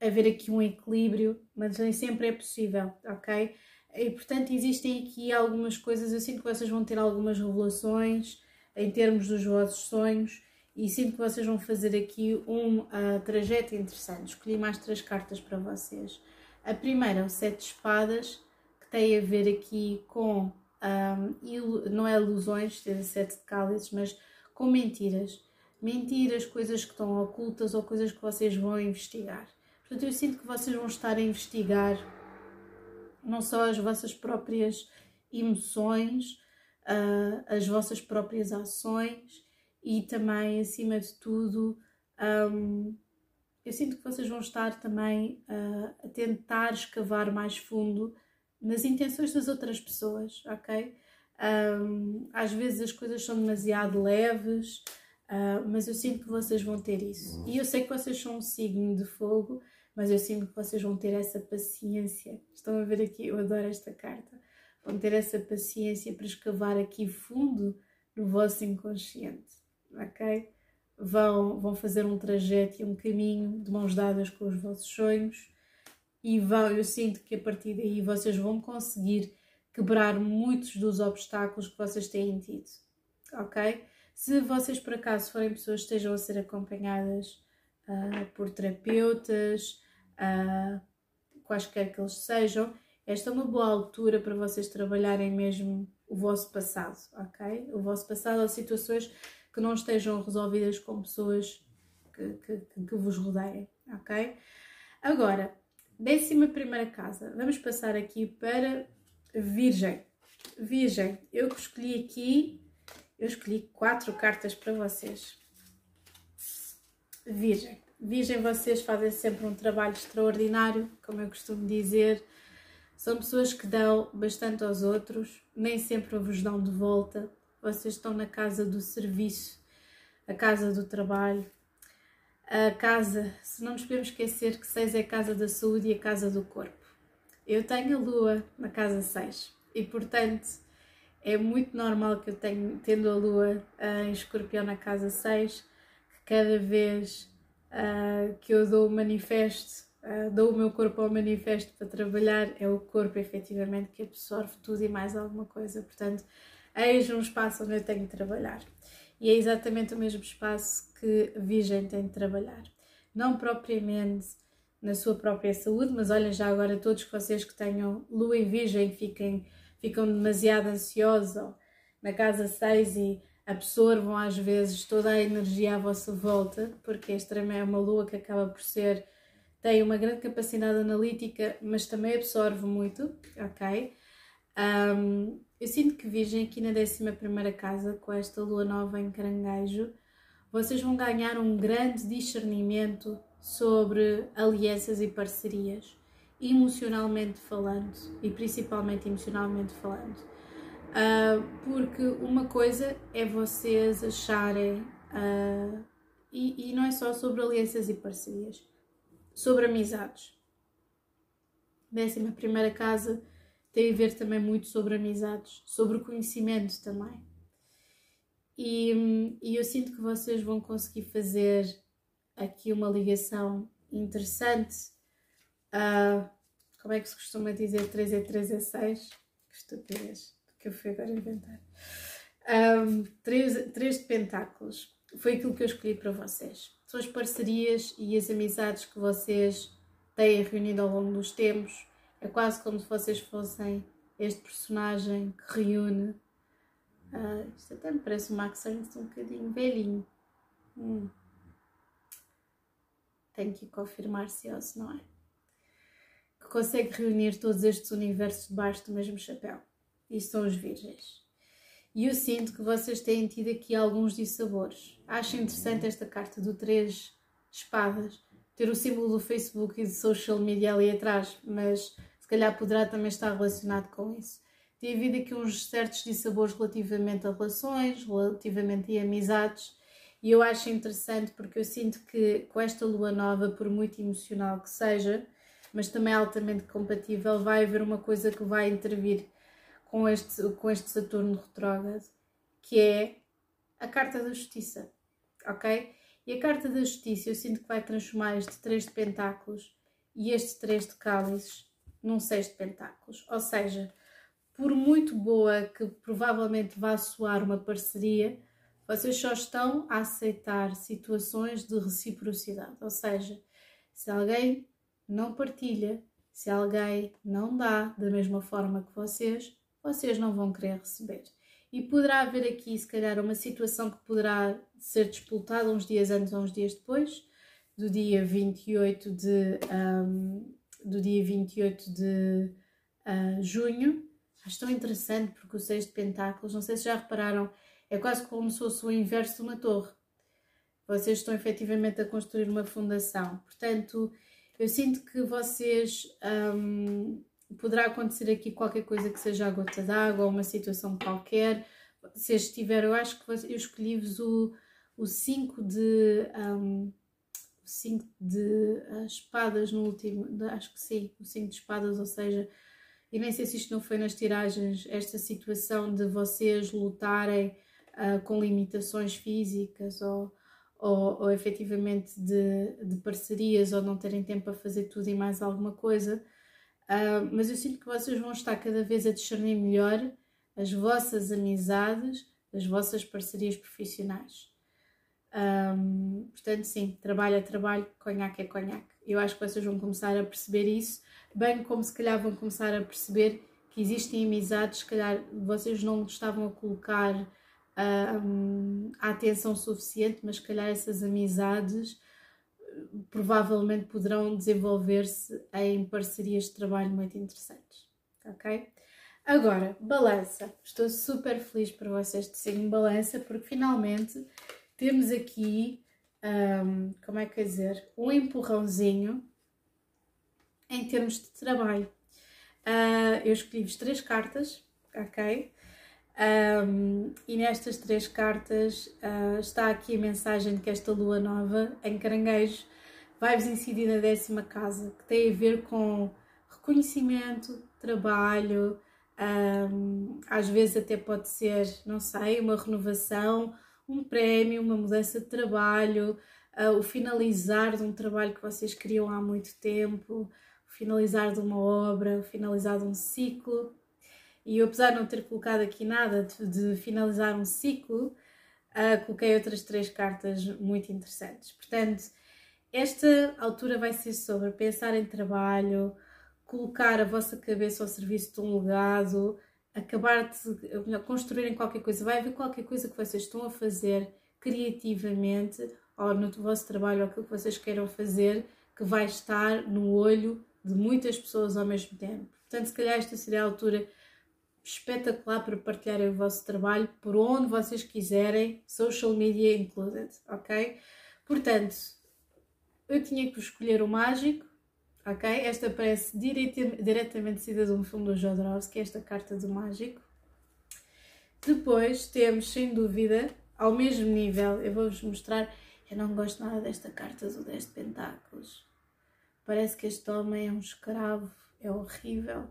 Speaker 1: haver aqui um equilíbrio, mas nem sempre é possível, ok? E portanto existem aqui algumas coisas, eu sinto que vocês vão ter algumas revelações em termos dos vossos sonhos e sinto que vocês vão fazer aqui um uh, trajeto interessante. Escolhi mais três cartas para vocês. A primeira é o Sete de Espadas, que tem a ver aqui com, um, não é ilusões, ter sete de cálices, mas com mentiras. Mentiras, coisas que estão ocultas ou coisas que vocês vão investigar. Portanto, eu sinto que vocês vão estar a investigar não só as vossas próprias emoções, uh, as vossas próprias ações e também, acima de tudo, um, eu sinto que vocês vão estar também uh, a tentar escavar mais fundo nas intenções das outras pessoas, ok? Um, às vezes as coisas são demasiado leves, uh, mas eu sinto que vocês vão ter isso. E eu sei que vocês são um signo de fogo, mas eu sinto que vocês vão ter essa paciência. Estão a ver aqui, eu adoro esta carta. Vão ter essa paciência para escavar aqui fundo no vosso inconsciente, ok? Vão, vão fazer um trajeto e um caminho de mãos dadas com os vossos sonhos e vão, eu sinto que a partir daí vocês vão conseguir quebrar muitos dos obstáculos que vocês têm tido, ok? Se vocês por acaso forem pessoas que estejam a ser acompanhadas uh, por terapeutas, uh, quaisquer que eles sejam, esta é uma boa altura para vocês trabalharem mesmo o vosso passado, ok? O vosso passado ou situações que não estejam resolvidas com pessoas que, que, que vos rodeiem, ok? Agora, décima primeira casa, vamos passar aqui para Virgem. Virgem, eu escolhi aqui, eu escolhi quatro cartas para vocês. Virgem. Virgem, vocês fazem sempre um trabalho extraordinário, como eu costumo dizer. São pessoas que dão bastante aos outros, nem sempre vos dão de volta. Vocês estão na casa do serviço, a casa do trabalho, a casa, se não nos podemos esquecer que 6 é a casa da saúde e a casa do corpo. Eu tenho a lua na casa 6 e, portanto, é muito normal que eu tenha, tendo a lua em escorpião na casa 6, que cada vez uh, que eu dou o manifesto, uh, dou o meu corpo ao manifesto para trabalhar, é o corpo efetivamente que absorve tudo e mais alguma coisa. Portanto, eis um espaço onde eu tenho de trabalhar. E é exatamente o mesmo espaço que Virgem tem de trabalhar. Não propriamente na sua própria saúde, mas olha já agora todos vocês que tenham Lua e Virgem fiquem, ficam demasiado ansiosos na casa 6 e absorvam às vezes toda a energia à vossa volta, porque esta é uma lua que acaba por ser, tem uma grande capacidade analítica, mas também absorve muito, ok? Um, eu sinto que Virgem aqui na 11 casa, com esta lua nova em caranguejo, vocês vão ganhar um grande discernimento sobre alianças e parcerias, emocionalmente falando, e principalmente emocionalmente falando. Uh, porque uma coisa é vocês acharem, uh, e, e, não é só sobre alianças e parcerias, sobre amizades. Décima primeira casa tem a ver também muito sobre amizades, sobre conhecimento também. E, e eu sinto que vocês vão conseguir fazer aqui uma ligação interessante. Uh, como é que se costuma dizer 3 é 3 é 6? Que estupidez que eu fui agora inventar. Um, três, três de pentáculos. Foi aquilo que eu escolhi para vocês. São as parcerias e as amizades que vocês têm reunido ao longo dos tempos. É quase como se vocês fossem este personagem que reúne. Uh, isto até me parece um Max Ernst um bocadinho velhinho. Hum. Tenho que confirmar se é ou se não é. Que consegue reunir todos estes universos debaixo do mesmo chapéu e são os virgens. E eu sinto que vocês têm tido aqui alguns dissabores. Acho interessante esta carta do três espadas, ter o símbolo do Facebook e do social media ali atrás, mas calhar poderá também estar relacionado com isso. Tem havido aqui uns certos dissabores relativamente a relações, relativamente a amizades, e eu acho interessante porque eu sinto que com esta lua nova, por muito emocional que seja, mas também altamente compatível, vai haver uma coisa que vai intervir com este, com este Saturno retrógrado, que é a carta da justiça, ok? E a carta da justiça eu sinto que vai transformar este 3 de pentáculos e este 3 de cálices num 6 de pentáculos. Ou seja, por muito boa que provavelmente vá soar uma parceria, vocês só estão a aceitar situações de reciprocidade. Ou seja, se alguém não partilha, se alguém não dá da mesma forma que vocês, vocês não vão querer receber. E poderá haver aqui, se calhar, uma situação que poderá ser disputada uns dias antes ou uns dias depois, do dia 28 de, um, do dia 28 de uh, junho. Acho tão interessante porque o Seis de Pentáculos, não sei se já repararam, é quase como se fosse o inverso de uma torre. Vocês estão efetivamente a construir uma fundação. Portanto, eu sinto que vocês um, poderá acontecer aqui qualquer coisa que seja a gota d'água ou uma situação qualquer. Se estiver, eu acho que eu escolhi-vos o 5 de. Um, o 5 de uh, espadas no último, acho que sim, o 5 de espadas, ou seja, e nem sei se isto não foi nas tiragens, esta situação de vocês lutarem uh, com limitações físicas ou, ou, ou efetivamente de, de parcerias ou não terem tempo para fazer tudo e mais alguma coisa, Uh, mas eu sinto que vocês vão estar cada vez a discernir melhor as vossas amizades, as vossas parcerias profissionais. Um, portanto, sim, trabalho é trabalho, conhaque é conhaque. Eu acho que vocês vão começar a perceber isso, bem como se calhar vão começar a perceber que existem amizades, se calhar vocês não estavam a colocar um, a atenção suficiente, mas se calhar essas amizades provavelmente poderão desenvolver-se em parcerias de trabalho muito interessantes, ok? Agora, balança. Estou super feliz por vocês de signo balança, porque finalmente temos aqui, um, como é que é dizer, um empurrãozinho em termos de trabalho. Uh, eu escolhi-vos três cartas, ok? Um, e nestas três cartas uh, está aqui a mensagem de que esta lua nova em caranguejo vai-vos incidir na décima casa, que tem a ver com reconhecimento, trabalho, um, às vezes até pode ser, não sei, uma renovação, um prémio, uma mudança de trabalho, uh, o finalizar de um trabalho que vocês queriam há muito tempo, o finalizar de uma obra, o finalizar de um ciclo. E eu, apesar de não ter colocado aqui nada de, de finalizar um ciclo, uh, coloquei outras três cartas muito interessantes. Portanto, esta altura vai ser sobre pensar em trabalho, colocar a vossa cabeça ao serviço de um legado, acabar de construírem qualquer coisa, vai haver qualquer coisa que vocês estão a fazer criativamente ou no vosso trabalho ou aquilo que vocês queiram fazer que vai estar no olho de muitas pessoas ao mesmo tempo. Portanto, se calhar esta seria a altura espetacular para partilharem o vosso trabalho por onde vocês quiserem, social media included, ok? Portanto, eu tinha que escolher o mágico, ok? Esta parece diretamente saída de um filme do Jodorowsky, esta carta do mágico. Depois temos, sem dúvida, ao mesmo nível, eu vou-vos mostrar, eu não gosto nada desta carta do 10 de pentáculos. Parece que este homem é um escravo, é horrível.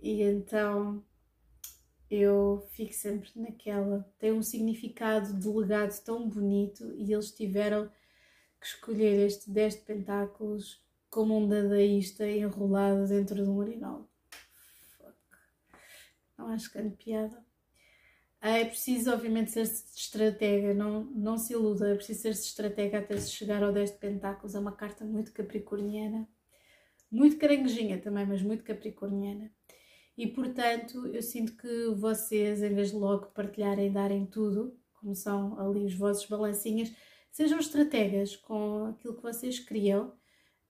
Speaker 1: E então eu fico sempre naquela. Tem um significado de legado tão bonito e eles tiveram que escolher este 10 de pentáculos como um dadaísta enrolado dentro de um urinol. Fuck. Não acho grande piada. É preciso, obviamente, ser estratega, não, não se iluda, é preciso ser estratega até se chegar ao 10 de Pentáculos. É uma carta muito capricorniana, muito caranguejinha também, mas muito capricorniana. E portanto, eu sinto que vocês, em vez de logo partilharem, darem tudo, como são ali os vossos balancinhas, sejam estrategas com aquilo que vocês criam,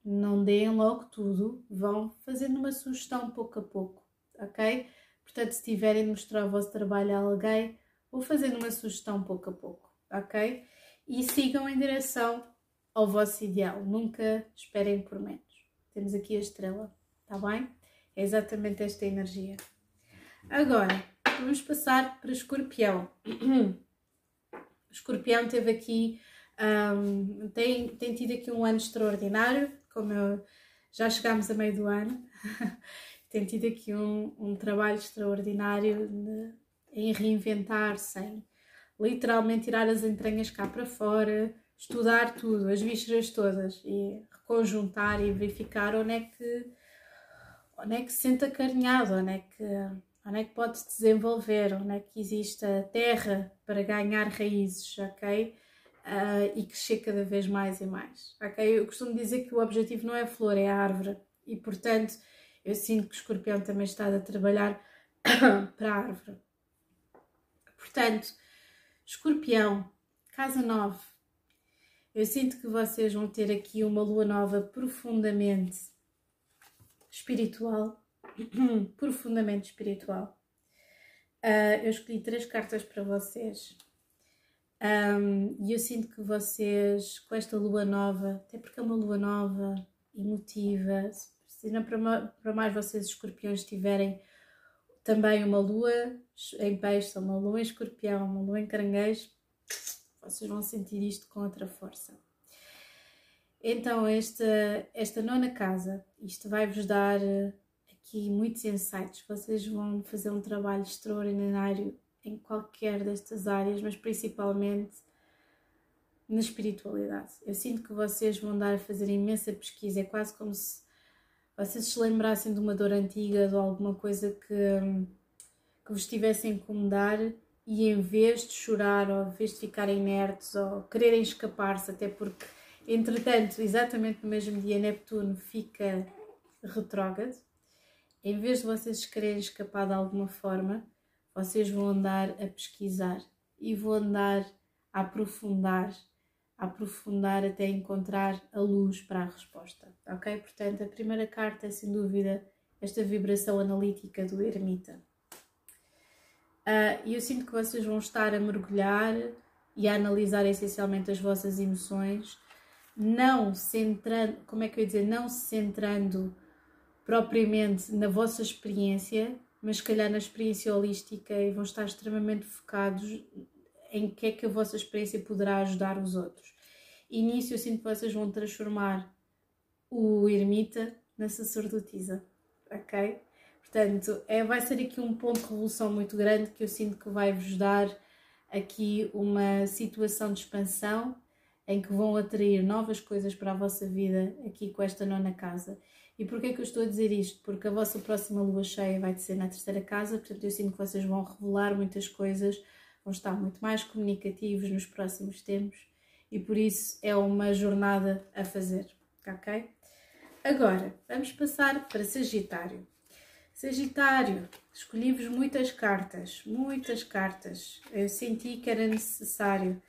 Speaker 1: não deem logo tudo, vão fazendo uma sugestão pouco a pouco, ok? Portanto, se tiverem de mostrar o vosso trabalho a alguém, vou fazendo uma sugestão pouco a pouco, ok? E sigam em direção ao vosso ideal, nunca esperem por menos. Temos aqui a estrela, tá bem? É exatamente esta energia. Agora, vamos passar para escorpião. O [CLEARS THROAT] escorpião teve aqui, um, tem, tem tido aqui um ano extraordinário, como eu, já chegámos a meio do ano. [LAUGHS] tem tido aqui um, um trabalho extraordinário de, em reinventar-se, literalmente tirar as entranhas cá para fora, estudar tudo, as vísceras todas e reconjuntar e verificar onde é que, onde é que se sente acarinhado, onde é que, onde é que pode se desenvolver, onde é que existe a terra para ganhar raízes, ok? Uh, e crescer cada vez mais e mais, ok? Eu costumo dizer que o objetivo não é a flor, é a árvore e, portanto, eu sinto que o escorpião também está a trabalhar [COUGHS] para a árvore. Portanto, escorpião, casa 9. Eu sinto que vocês vão ter aqui uma lua nova profundamente espiritual. [COUGHS] profundamente espiritual. Uh, eu escolhi três cartas para vocês. Um, e eu sinto que vocês, com esta lua nova, até porque é uma lua nova, emotiva, se não para mais vocês escorpiões tiverem também uma lua em peixe, uma lua em escorpião, uma lua em caranguejo, vocês vão sentir isto com outra força. Então, esta, esta nona casa, isto vai-vos dar eh, aqui muitos insights. Vocês vão fazer um trabalho extraordinário em qualquer destas áreas, mas principalmente na espiritualidade. Eu sinto que vocês vão dar a fazer imensa pesquisa, é quase como se vocês se lembrassem de uma dor antiga, de alguma coisa que, que vos estivesse a incomodar e em vez de chorar ou em vez de ficarem inertes ou quererem escapar-se, até porque, entretanto, exatamente no mesmo dia Neptuno fica retrógrado, em vez de vocês quererem escapar de alguma forma, vocês vão andar a pesquisar e vão andar a aprofundar aprofundar até encontrar a luz para a resposta, ok? Portanto, a primeira carta é sem dúvida esta vibração analítica do ermita. Uh, e eu sinto que vocês vão estar a mergulhar e a analisar essencialmente as vossas emoções, não centrando, como é que eu ia dizer, não se centrando propriamente na vossa experiência, mas se calhar na experiência holística e vão estar extremamente focados em que é que a vossa experiência poderá ajudar os outros. E nisso eu sinto que vocês vão transformar o ermita na sacerdotisa, ok? Portanto, é, vai ser aqui um ponto de revolução muito grande que eu sinto que vai vos dar aqui uma situação de expansão em que vão atrair novas coisas para a vossa vida aqui com esta nona casa. E porquê que eu estou a dizer isto? Porque a vossa próxima lua cheia vai ser na terceira casa, portanto eu sinto que vocês vão revelar muitas coisas, vão estar muito mais comunicativos nos próximos tempos e por isso é uma jornada a fazer, ok? Agora, vamos passar para Sagitário. Sagitário, escolhi-vos muitas cartas, muitas cartas. Eu senti que era necessário.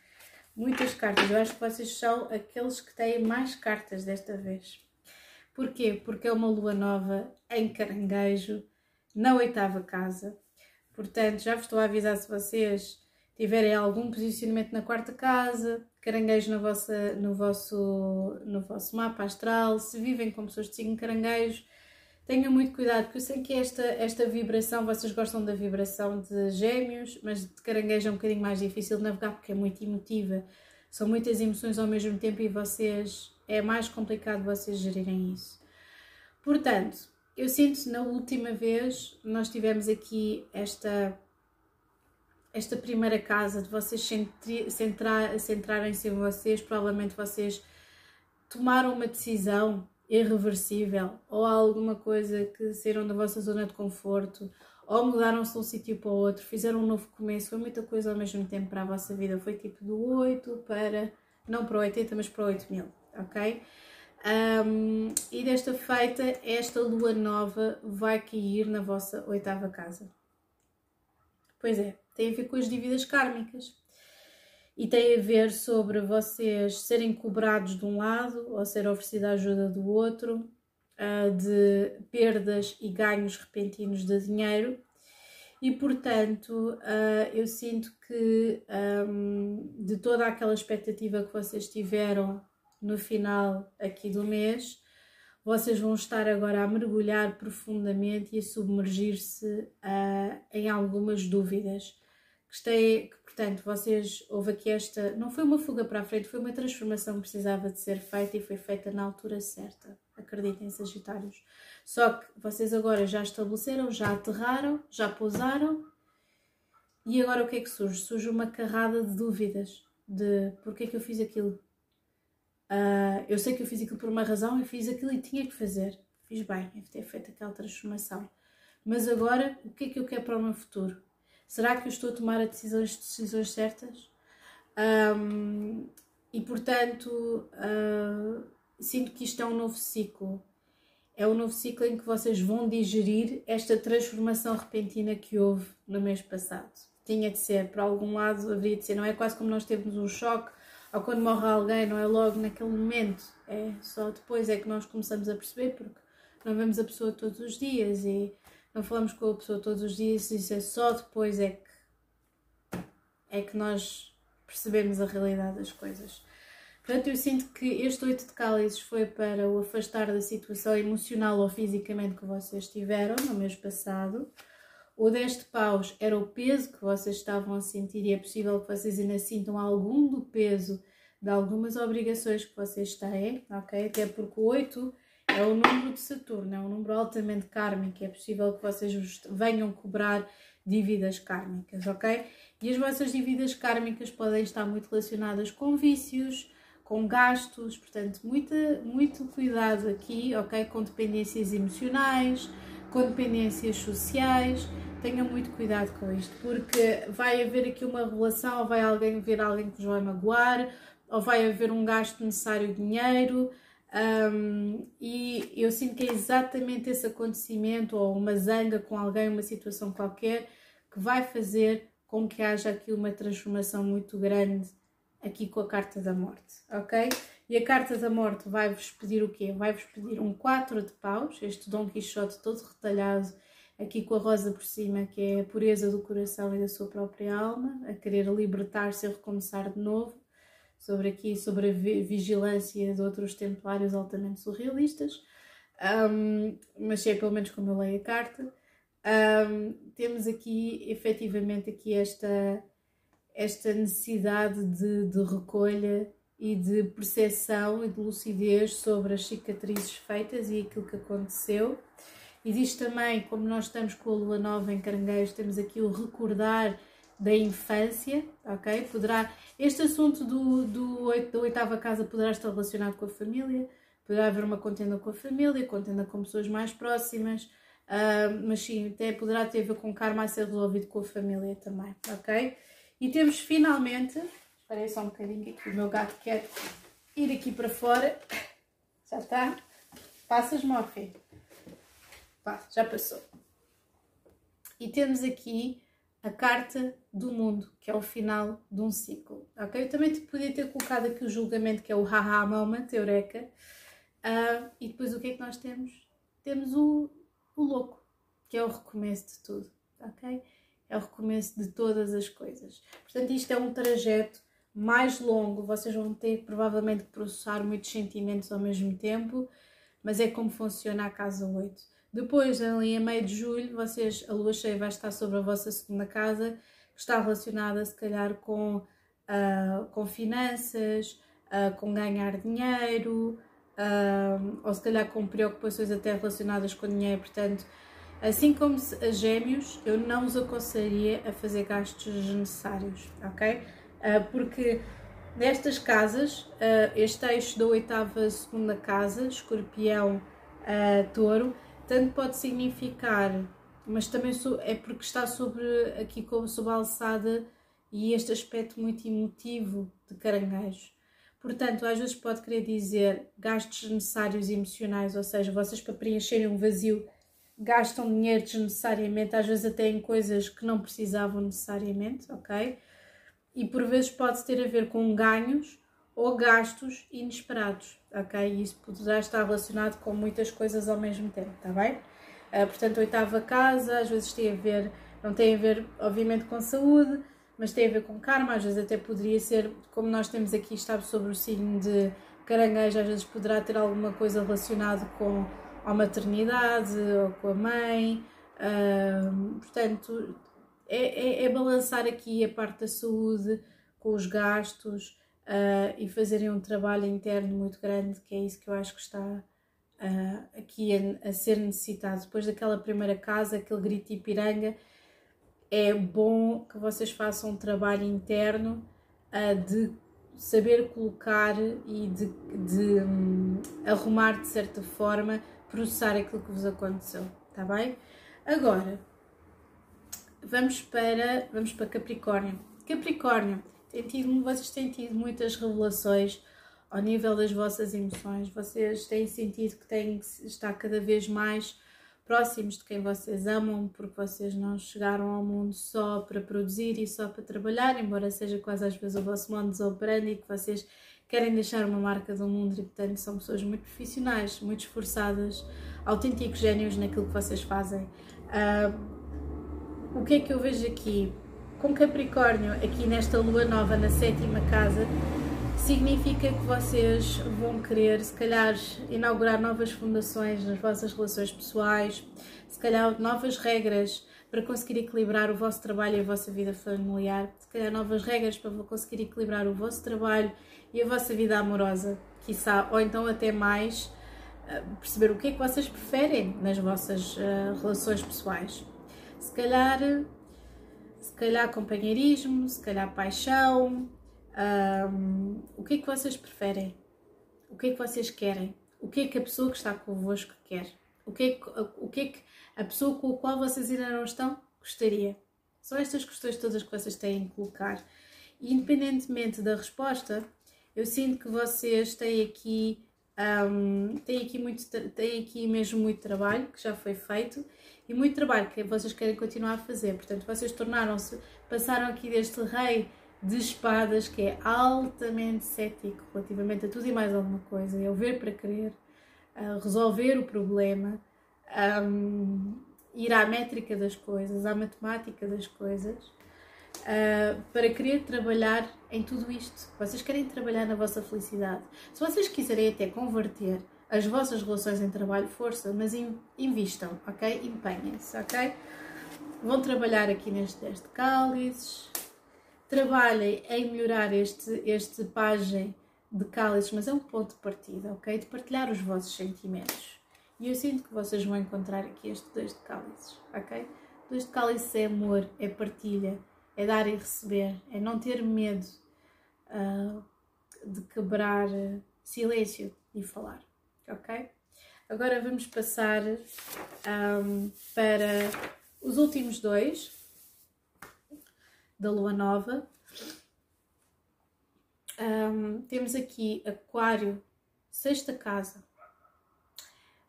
Speaker 1: Muitas cartas. Eu acho que vocês são aqueles que têm mais cartas desta vez. Porquê? Porque é uma lua nova em caranguejo, na oitava casa. Portanto, já vos estou a avisar se vocês tiverem algum posicionamento na quarta casa, caranguejo no, vossa, no, vosso, no vosso mapa astral, se vivem com pessoas de signo caranguejo, tenham muito cuidado, porque eu sei que esta, esta vibração, vocês gostam da vibração de gêmeos, mas de caranguejo é um bocadinho mais difícil de navegar porque é muito emotiva, são muitas emoções ao mesmo tempo e vocês, é mais complicado vocês gerirem isso. Portanto, eu sinto na última vez nós tivemos aqui esta esta primeira casa de vocês centrarem-se em vocês, provavelmente vocês tomaram uma decisão irreversível ou alguma coisa que saíram da vossa zona de conforto ou mudaram-se de um sítio para o outro, fizeram um novo começo, foi muita coisa ao mesmo tempo para a vossa vida, foi tipo do 8 para, não para o 80, mas para o 8 mil, ok? Um, e desta feita, esta lua nova vai cair na vossa oitava casa. Pois é, tem a ver com as dívidas kármicas e tem a ver sobre vocês serem cobrados de um lado ou ser oferecida ajuda do outro, ah, de perdas e ganhos repentinos de dinheiro. E portanto, ah, eu sinto que de toda aquela expectativa que vocês tiveram no final aqui do mês, vocês vão estar agora a mergulhar profundamente e a submergir-se uh, em algumas dúvidas. Gostei portanto, vocês, houve aqui esta, não foi uma fuga para a frente, foi uma transformação que precisava de ser feita e foi feita na altura certa. Acreditem, Sagitários. Só que vocês agora já estabeleceram, já aterraram, já pousaram e agora o que é que surge? Surge uma carrada de dúvidas de porquê é que eu fiz aquilo. Uh, eu sei que eu fiz aquilo por uma razão e fiz aquilo e tinha que fazer. Fiz bem, em ter feito aquela transformação. Mas agora, o que é que eu quero para o meu futuro? Será que eu estou a tomar as decisões, decisões certas? Um, e portanto, uh, sinto que isto é um novo ciclo. É um novo ciclo em que vocês vão digerir esta transformação repentina que houve no mês passado. Tinha de ser, para algum lado, haveria de ser. Não é quase como nós temos um choque ou quando morre alguém, não é logo naquele momento, é só depois é que nós começamos a perceber, porque não vemos a pessoa todos os dias e não falamos com a pessoa todos os dias, isso é só depois é que, é que nós percebemos a realidade das coisas. Portanto, eu sinto que este oito de cálices foi para o afastar da situação emocional ou fisicamente que vocês tiveram no mês passado. O 10 de paus era o peso que vocês estavam a sentir e é possível que vocês ainda sintam algum do peso de algumas obrigações que vocês têm, ok? Até porque o 8 é o número de Saturno, é um número altamente kármico, é possível que vocês venham cobrar dívidas kármicas, ok? E as vossas dívidas kármicas podem estar muito relacionadas com vícios, com gastos, portanto, muita, muito cuidado aqui, ok? Com dependências emocionais, com dependências sociais, tenham muito cuidado com isto, porque vai haver aqui uma relação, ou vai alguém ver alguém que vos vai magoar, ou vai haver um gasto necessário de dinheiro, um, e eu sinto que é exatamente esse acontecimento ou uma zanga com alguém, uma situação qualquer, que vai fazer com que haja aqui uma transformação muito grande aqui com a carta da morte, ok? E a carta da morte vai-vos pedir o quê? Vai-vos pedir um 4 de paus, este Dom Quixote todo retalhado, aqui com a rosa por cima, que é a pureza do coração e da sua própria alma, a querer libertar-se e recomeçar de novo sobre aqui, sobre a vigilância de outros templários altamente surrealistas, um, mas é pelo menos como eu leio a carta. Um, temos aqui efetivamente aqui esta, esta necessidade de, de recolha e de percepção e de lucidez sobre as cicatrizes feitas e aquilo que aconteceu. Existe também, como nós estamos com a lua nova em caranguejo, temos aqui o recordar da infância, ok? Poderá, este assunto do, do, da oitava casa poderá estar relacionado com a família, poderá haver uma contenda com a família, contenda com pessoas mais próximas, uh, mas sim, até poderá ter a ver com karma a ser resolvido com a família também, ok? E temos finalmente, esperei só um bocadinho que o meu gato quer ir aqui para fora, já está? Passas, Morphy? Passa, já passou. e temos aqui a carta do mundo, que é o final de um ciclo, ok? Eu também podia ter colocado aqui o julgamento, que é o haha moment, eureka, uh, e depois o que é que nós temos? Temos o, o louco, que é o recomeço de tudo, ok? É o recomeço de todas as coisas. Portanto, isto é um trajeto mais longo, vocês vão ter provavelmente que processar muitos sentimentos ao mesmo tempo, mas é como funciona a casa 8. Depois, ali a meio de julho, vocês, a lua cheia vai estar sobre a vossa segunda casa, que está relacionada se calhar com, uh, com finanças, uh, com ganhar dinheiro, uh, ou se calhar com preocupações até relacionadas com dinheiro. Portanto, assim como a gêmeos, eu não os aconselharia a fazer gastos desnecessários, ok? porque nestas casas, este eixo da oitava segunda casa, escorpião, touro, tanto pode significar, mas também é porque está sobre aqui como sob a alçada e este aspecto muito emotivo de caranguejo. Portanto, às vezes pode querer dizer gastos necessários emocionais, ou seja, vocês para preencherem um vazio gastam dinheiro desnecessariamente, às vezes até em coisas que não precisavam necessariamente, ok? E por vezes pode ter a ver com ganhos ou gastos inesperados, ok? Isso poderá estar relacionado com muitas coisas ao mesmo tempo, está bem? Uh, portanto, oitava casa, às vezes tem a ver, não tem a ver, obviamente, com saúde, mas tem a ver com karma, às vezes até poderia ser, como nós temos aqui, está sobre o signo de caranguejo, às vezes poderá ter alguma coisa relacionada com a maternidade ou com a mãe, uh, portanto, é, é, é balançar aqui a parte da saúde com os gastos, uh, e fazerem um trabalho interno muito grande, que é isso que eu acho que está uh, aqui a, a, ser necessitado. Depois daquela primeira casa, aquele grito de piranga, é bom que vocês façam um trabalho interno uh, de saber colocar e de, de um, arrumar de certa forma, processar aquilo que vos aconteceu, tá bem? Agora, vamos para, vamos para Capricórnio. Capricórnio, tem tido, vocês têm tido muitas revelações ao nível das vossas emoções, vocês têm sentido que têm que estar cada vez mais próximos de quem vocês amam, porque vocês não chegaram ao mundo só para produzir e só para trabalhar, embora seja quase às vezes o vosso modo de operando e que vocês querem deixar uma marca do mundo e, portanto, são pessoas muito profissionais, muito esforçadas, autênticos génios naquilo que vocês fazem. Uh, o que é que eu vejo aqui? Com Capricórnio aqui nesta lua nova na sétima casa, significa que vocês vão querer, se calhar, inaugurar novas fundações nas vossas relações pessoais, se calhar novas regras para conseguir equilibrar o vosso trabalho e a vossa vida familiar, se calhar novas regras para conseguir equilibrar o vosso trabalho e a vossa vida amorosa, quiçá, ou então até mais, eh, perceber o que é que vocês preferem nas vossas uh, relações pessoais. Se calhar calhar companheirismo, se calhar paixão. Um, o que é que vocês preferem? O que é que vocês querem? O que é que a pessoa que está convosco quer? O que é que, o que, é que a pessoa com a qual vocês ainda não estão gostaria? São estas questões todas que vocês têm que colocar. E, independentemente da resposta, eu sinto que vocês têm aqui, um, têm aqui, muito, têm aqui mesmo muito trabalho que já foi feito e muito trabalho que vocês querem continuar a fazer. Portanto, vocês tornaram-se, passaram aqui deste rei de espadas que é altamente cético relativamente a tudo e mais alguma coisa, é o ver para querer, resolver o problema, um, ir à métrica das coisas, à matemática das coisas, uh, para querer trabalhar em tudo isto. Vocês querem trabalhar na vossa felicidade. Se vocês quiserem até converter as vossas relações em trabalho, força, mas invistam, ok? Empenhem-se, ok? Vão trabalhar aqui neste teste de cálices, trabalhem em melhorar este, este página de cálices, mas é um ponto de partida, ok? De partilhar os vossos sentimentos. E eu sinto que vocês vão encontrar aqui este dois de cálices, ok? Dois de cálices é amor, é partilha, é dar e receber, é não ter medo uh, de quebrar silêncio e falar ok? Agora vamos passar um, para os últimos dois da lua nova. Um, temos aqui Aquário, sexta casa.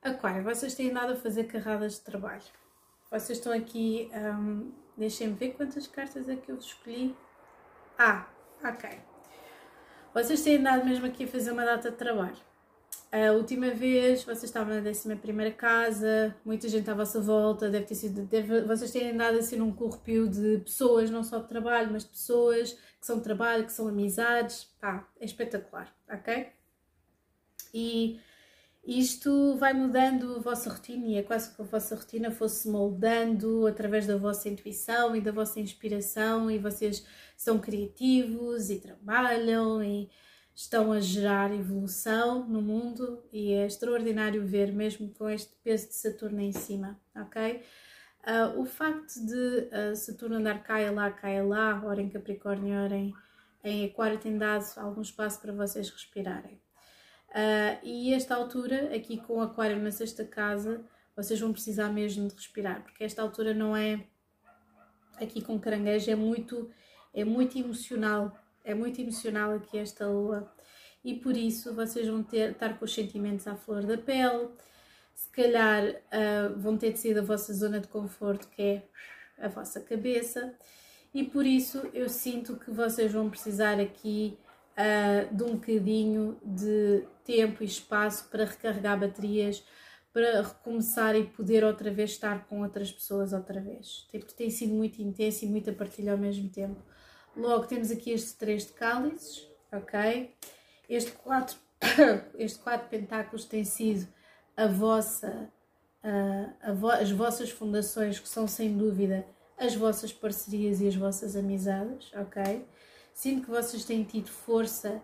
Speaker 1: Aquário, vocês têm andado a fazer carradas de trabalho. vocês estão aqui, um, deixem-me ver quantas cartas é que eu escolhi. Ah, ok. Vocês têm andado mesmo aqui a fazer uma data de trabalho. A última vez vocês estavam na 11 casa, muita gente à vossa volta, deve ter sido. Deve, vocês têm andado assim num corrupio de pessoas, não só de trabalho, mas de pessoas que são de trabalho, que são amizades. Pá, é espetacular, ok? E isto vai mudando a vossa rotina e é quase que a vossa rotina fosse moldando através da vossa intuição e da vossa inspiração e vocês são criativos e trabalham e estão a gerar evolução no mundo e é extraordinário ver mesmo com este peso de Saturno em cima, ok? Uh, o facto de uh, Saturno andar caia lá, caia lá, ora em Capricórnio, ora em, em Aquário, tem dado algum espaço para vocês respirarem. Uh, e esta altura, aqui com Aquário na sexta casa, vocês vão precisar mesmo de respirar, porque esta altura não é aqui com caranguejo, é muito, é muito emocional, é muito emocional aqui esta lua. E por isso vocês vão ter, estar com os sentimentos à flor da pele, se calhar uh, vão ter de sair da vossa zona de conforto, que é a vossa cabeça, e por isso eu sinto que vocês vão precisar aqui uh, de um bocadinho de tempo e espaço para recarregar baterias, para recomeçar e poder outra vez estar com outras pessoas outra vez. Tem, tem sido muito intenso e muita partilha ao mesmo tempo. Logo temos aqui estes três de cálices, ok? Este quatro, [COUGHS] este quatro pentáculos tem sido a vossa, a, a vo, as vossas fundações, que são sem dúvida as vossas parcerias e as vossas amizades, ok? Sinto que vocês têm tido força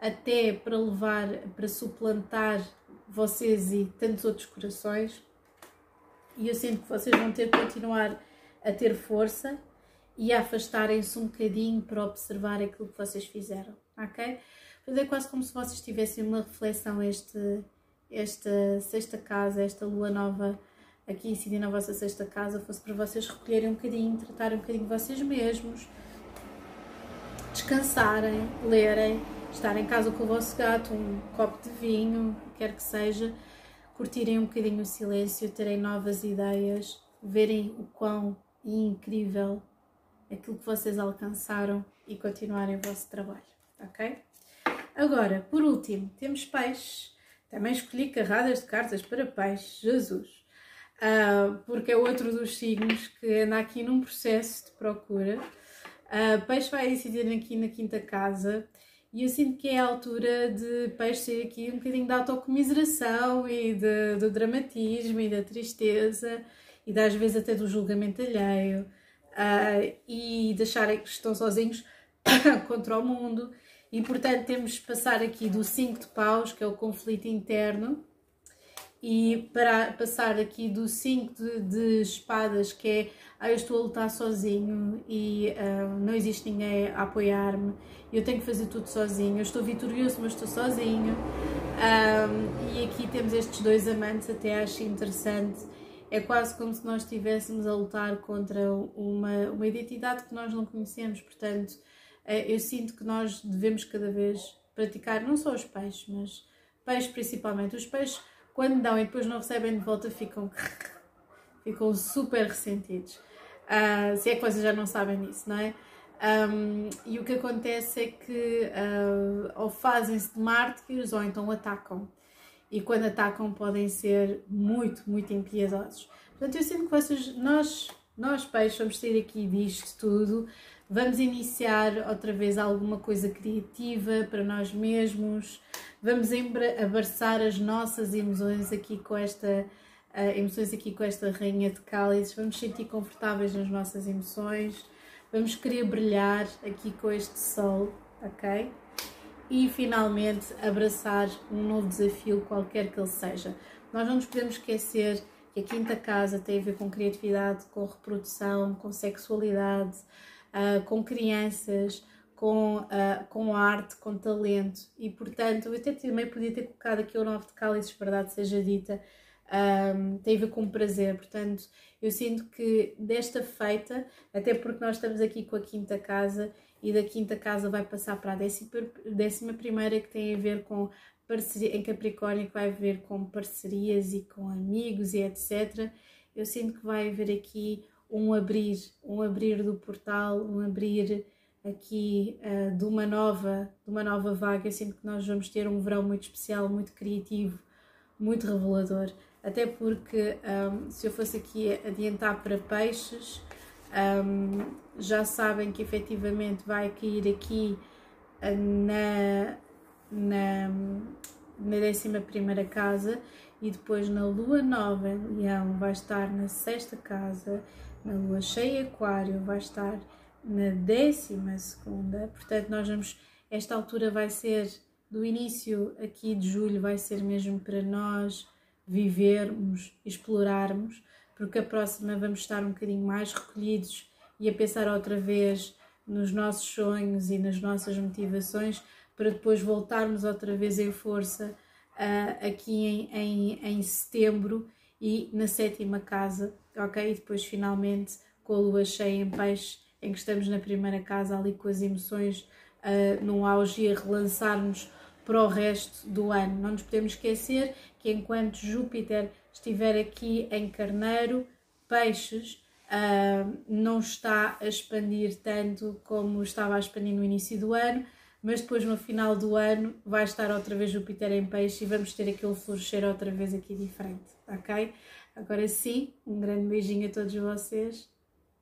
Speaker 1: até para levar, para suplantar vocês e tantos outros corações. E eu sinto que vocês vão ter que continuar a ter força e a afastarem-se um bocadinho para observar aquilo que vocês fizeram, ok? Fazer quase como se vocês tivessem uma reflexão este, esta sexta casa, esta lua nova aqui incidir na vossa sexta casa, fosse para vocês recolherem um bocadinho, tratarem um bocadinho vocês mesmos, descansarem, lerem, estar em casa com o vosso gato, um copo de vinho, quer que seja, curtirem um bocadinho o silêncio, terem novas ideias, verem o quão incrível aquilo que vocês alcançaram e continuarem o vosso trabalho, ok? Agora, por último, temos peixes. Também escolhi carradas de cartas para peixes, Jesus! Uh, porque é outro dos signos que anda aqui num processo de procura Uh, peixe vai incidir aqui na quinta casa e eu sinto que é a altura de peixe ser aqui um bocadinho da autocomiseração e de, do dramatismo e da tristeza e das vezes até do julgamento alheio uh, e deixarem que estão sozinhos [COUGHS] contra o mundo. E portanto temos de passar aqui do 5 de paus, que é o conflito interno, e para passar aqui do 5 de, de, espadas, que é ah, eu estou a lutar sozinho e uh, não existe ninguém a apoiar-me, eu tenho que fazer tudo sozinho, eu estou vitorioso, mas estou sozinho. E aqui temos estes dois amantes, até acho interessante. É quase como se nós estivéssemos a lutar contra uma, uma identidade que nós não conhecemos, portanto, uh, eu sinto que nós devemos cada vez praticar, não só os peixes, mas peixes principalmente. Os peixes, quando dão e depois não recebem de volta, ficam, [LAUGHS] ficam super ressentidos. Uh, se é que vocês já não sabem disso, não é? Um, e o que acontece é que uh, ou fazem-se de mártires ou então atacam. E quando atacam podem ser muito, muito impiedosos. Portanto, eu sinto que vocês, nós, nós peixes, vamos sair aqui disto tudo, vamos iniciar outra vez alguma coisa criativa para nós mesmos, vamos abraçar as nossas emoções aqui com esta uh, emoções aqui com esta rainha de cálices, vamos sentir confortáveis nas nossas emoções, vamos querer brilhar aqui com este sol, ok? E finalmente abraçar um novo desafio, qualquer que ele seja. Nós não nos podemos esquecer que a quinta casa tem a ver com criatividade, com reprodução, com sexualidade, uh, com crianças, com, uh, com arte, com talento e portanto eu até também podia ter colocado aqui o nove de cálices, verdade seja dita, um, tem a ver com prazer. Portanto, eu sinto que desta feita, até porque nós estamos aqui com a quinta casa e da quinta casa vai passar para a décima, décima primeira que tem a ver com parceria, em Capricórnio que vai ver com parcerias e com amigos e etc. eu sinto que vai haver aqui um abrir, um abrir do portal, um abrir aqui uh, de uma nova, de uma nova vaga. Eu sinto que nós vamos ter um verão muito especial, muito criativo, muito revelador. Até porque um, se eu fosse aqui adiantar para peixes, um, já sabem que efetivamente vai cair aqui uh, na, na, na 11 casa e depois na lua nova em Leão vai estar na sexta casa, na lua cheia Aquário vai estar na décima segunda, portanto nós vamos, esta altura vai ser do início aqui de julho vai ser mesmo para nós vivermos, explorarmos, porque a próxima vamos estar um bocadinho mais recolhidos e a pensar outra vez nos nossos sonhos e nas nossas motivações para depois voltarmos outra vez em força uh, aqui em, em, em setembro e na sétima casa, ok? E depois finalmente com a lua cheia em peixe, em que estamos na primeira casa ali com as emoções uh, no auge e a relançar-nos para o resto do ano. Não nos podemos esquecer que enquanto Júpiter estiver aqui em Carneiro, Peixes uh, não está a expandir tanto como estava a expandir no início do ano, mas depois no final do ano vai estar outra vez Júpiter em Peixe e vamos ter aquele florescer outra vez aqui diferente, ok? Agora sim, um grande beijinho a todos vocês.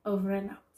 Speaker 1: Over and out.